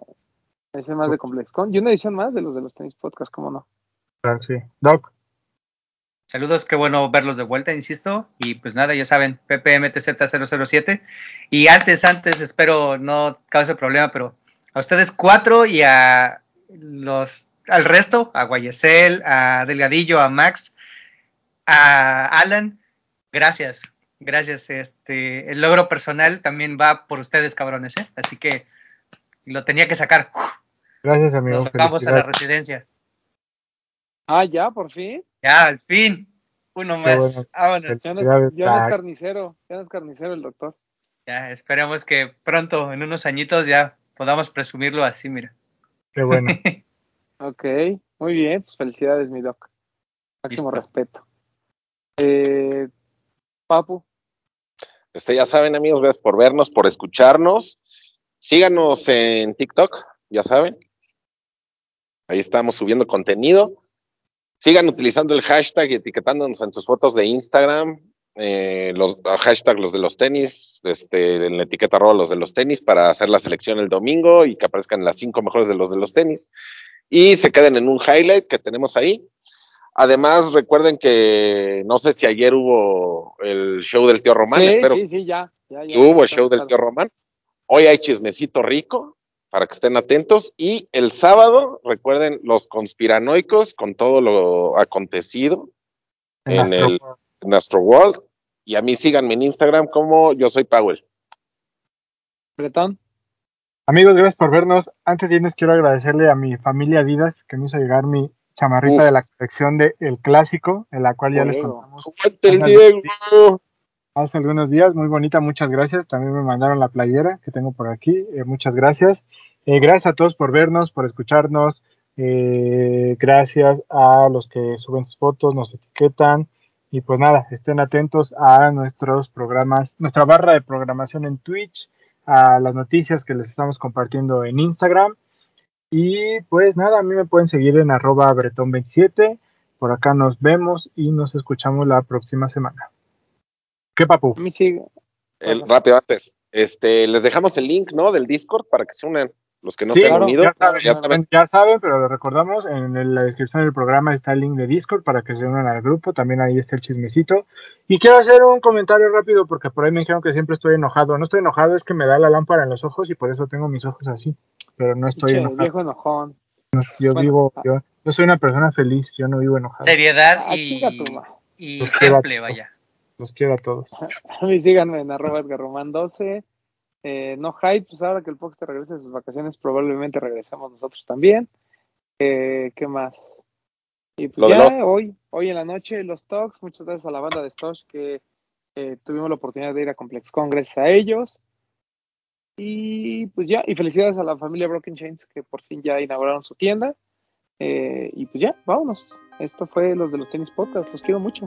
edición más de ComplexCon. Y una edición más de los de los tenis podcast, ¿cómo no? Claro, sí. Doc, Saludos, qué bueno verlos de vuelta, insisto. Y pues nada, ya saben, PPMTZ007. Y antes, antes, espero no cause problema, pero a ustedes cuatro y a los al resto, a Guayesel, a Delgadillo, a Max, a Alan, gracias. Gracias. Este, el logro personal también va por ustedes, cabrones, ¿eh? Así que lo tenía que sacar. gracias, amigo. Nos vamos a la residencia. Ah, ya, por fin. Ya, al fin. Uno más. bueno. Vámonos. Ya no, es, ya no es carnicero. Ya no es carnicero el doctor. Ya, esperemos que pronto, en unos añitos, ya podamos presumirlo así, mira. Qué bueno. Ok, muy bien. Pues felicidades, mi doc. Máximo Listo. respeto. Eh, Papu, Este, ya saben, amigos, gracias por vernos, por escucharnos. Síganos en TikTok, ya saben. Ahí estamos subiendo contenido. Sigan utilizando el hashtag y etiquetándonos en sus fotos de Instagram. eh, los hashtag los de los tenis, este, en la etiqueta arroba los de los tenis para hacer la selección el domingo y que aparezcan las cinco mejores de los de los tenis. Y se queden en un highlight que tenemos ahí. Además, recuerden que no sé si ayer hubo el show del tío Román, sí, espero sí, sí, ya. ya, hubo el show del tío Román. Hoy hay chismecito rico para que estén atentos. Y el sábado, recuerden, los conspiranoicos con todo lo acontecido en Astro- el en Astro World. Y a mí síganme en Instagram como yo soy Powell. Bretón. Amigos, gracias por vernos. Antes de irnos, quiero agradecerle a mi familia Adidas que me hizo llegar mi chamarrita Uf. de la colección de El Clásico, en la cual ya les contamos ¡Aguante el. Diego! Hace algunos días. Muy bonita, muchas gracias. También me mandaron la playera que tengo por aquí. eh, muchas gracias. Eh, gracias a todos por vernos, por escucharnos. eh, gracias a los que suben sus fotos, nos etiquetan. Y pues nada, estén atentos a nuestros programas, nuestra barra de programación en Twitch, a las noticias que les estamos compartiendo en Instagram. Y pues nada, a mí me pueden seguir en arroba bretón27. Por acá nos vemos y nos escuchamos la próxima semana. ¿Qué papu? A mí sí. El- rápido antes. Este, les dejamos el link, ¿no? Del Discord para que se unan los que no Sí, se han unido. Ya saben, Ya saben, ya saben, pero lo recordamos, en la descripción del programa está el link de Discord para que se unan al grupo, también ahí está el chismecito. Y quiero hacer un comentario rápido porque por ahí me dijeron que siempre estoy enojado. No estoy enojado, es que me da la lámpara en los ojos y por eso tengo mis ojos así. Pero no estoy Che, enojado. viejo enojón. Yo bueno, vivo, yo, yo soy una persona feliz, yo no vivo enojado. Seriedad Ah, y, y temple, todos. vaya. Los quiero a todos. A mí síganme en arroba Edgar Román 12. Eh, no hype, pues ahora que el Pox te regrese de sus vacaciones, probablemente regresemos nosotros también. Eh, ¿Qué más? Y pues ya los- hoy, hoy en la noche, los talks, muchas gracias a la banda de Stosh que Eh, tuvimos la oportunidad de ir a ComplexCon gracias a ellos. Y pues ya, y felicidades a la familia Broken Chains que por fin ya inauguraron su tienda. Eh, y pues ya, vámonos. Esto fue los de los tenis podcast. Los quiero mucho.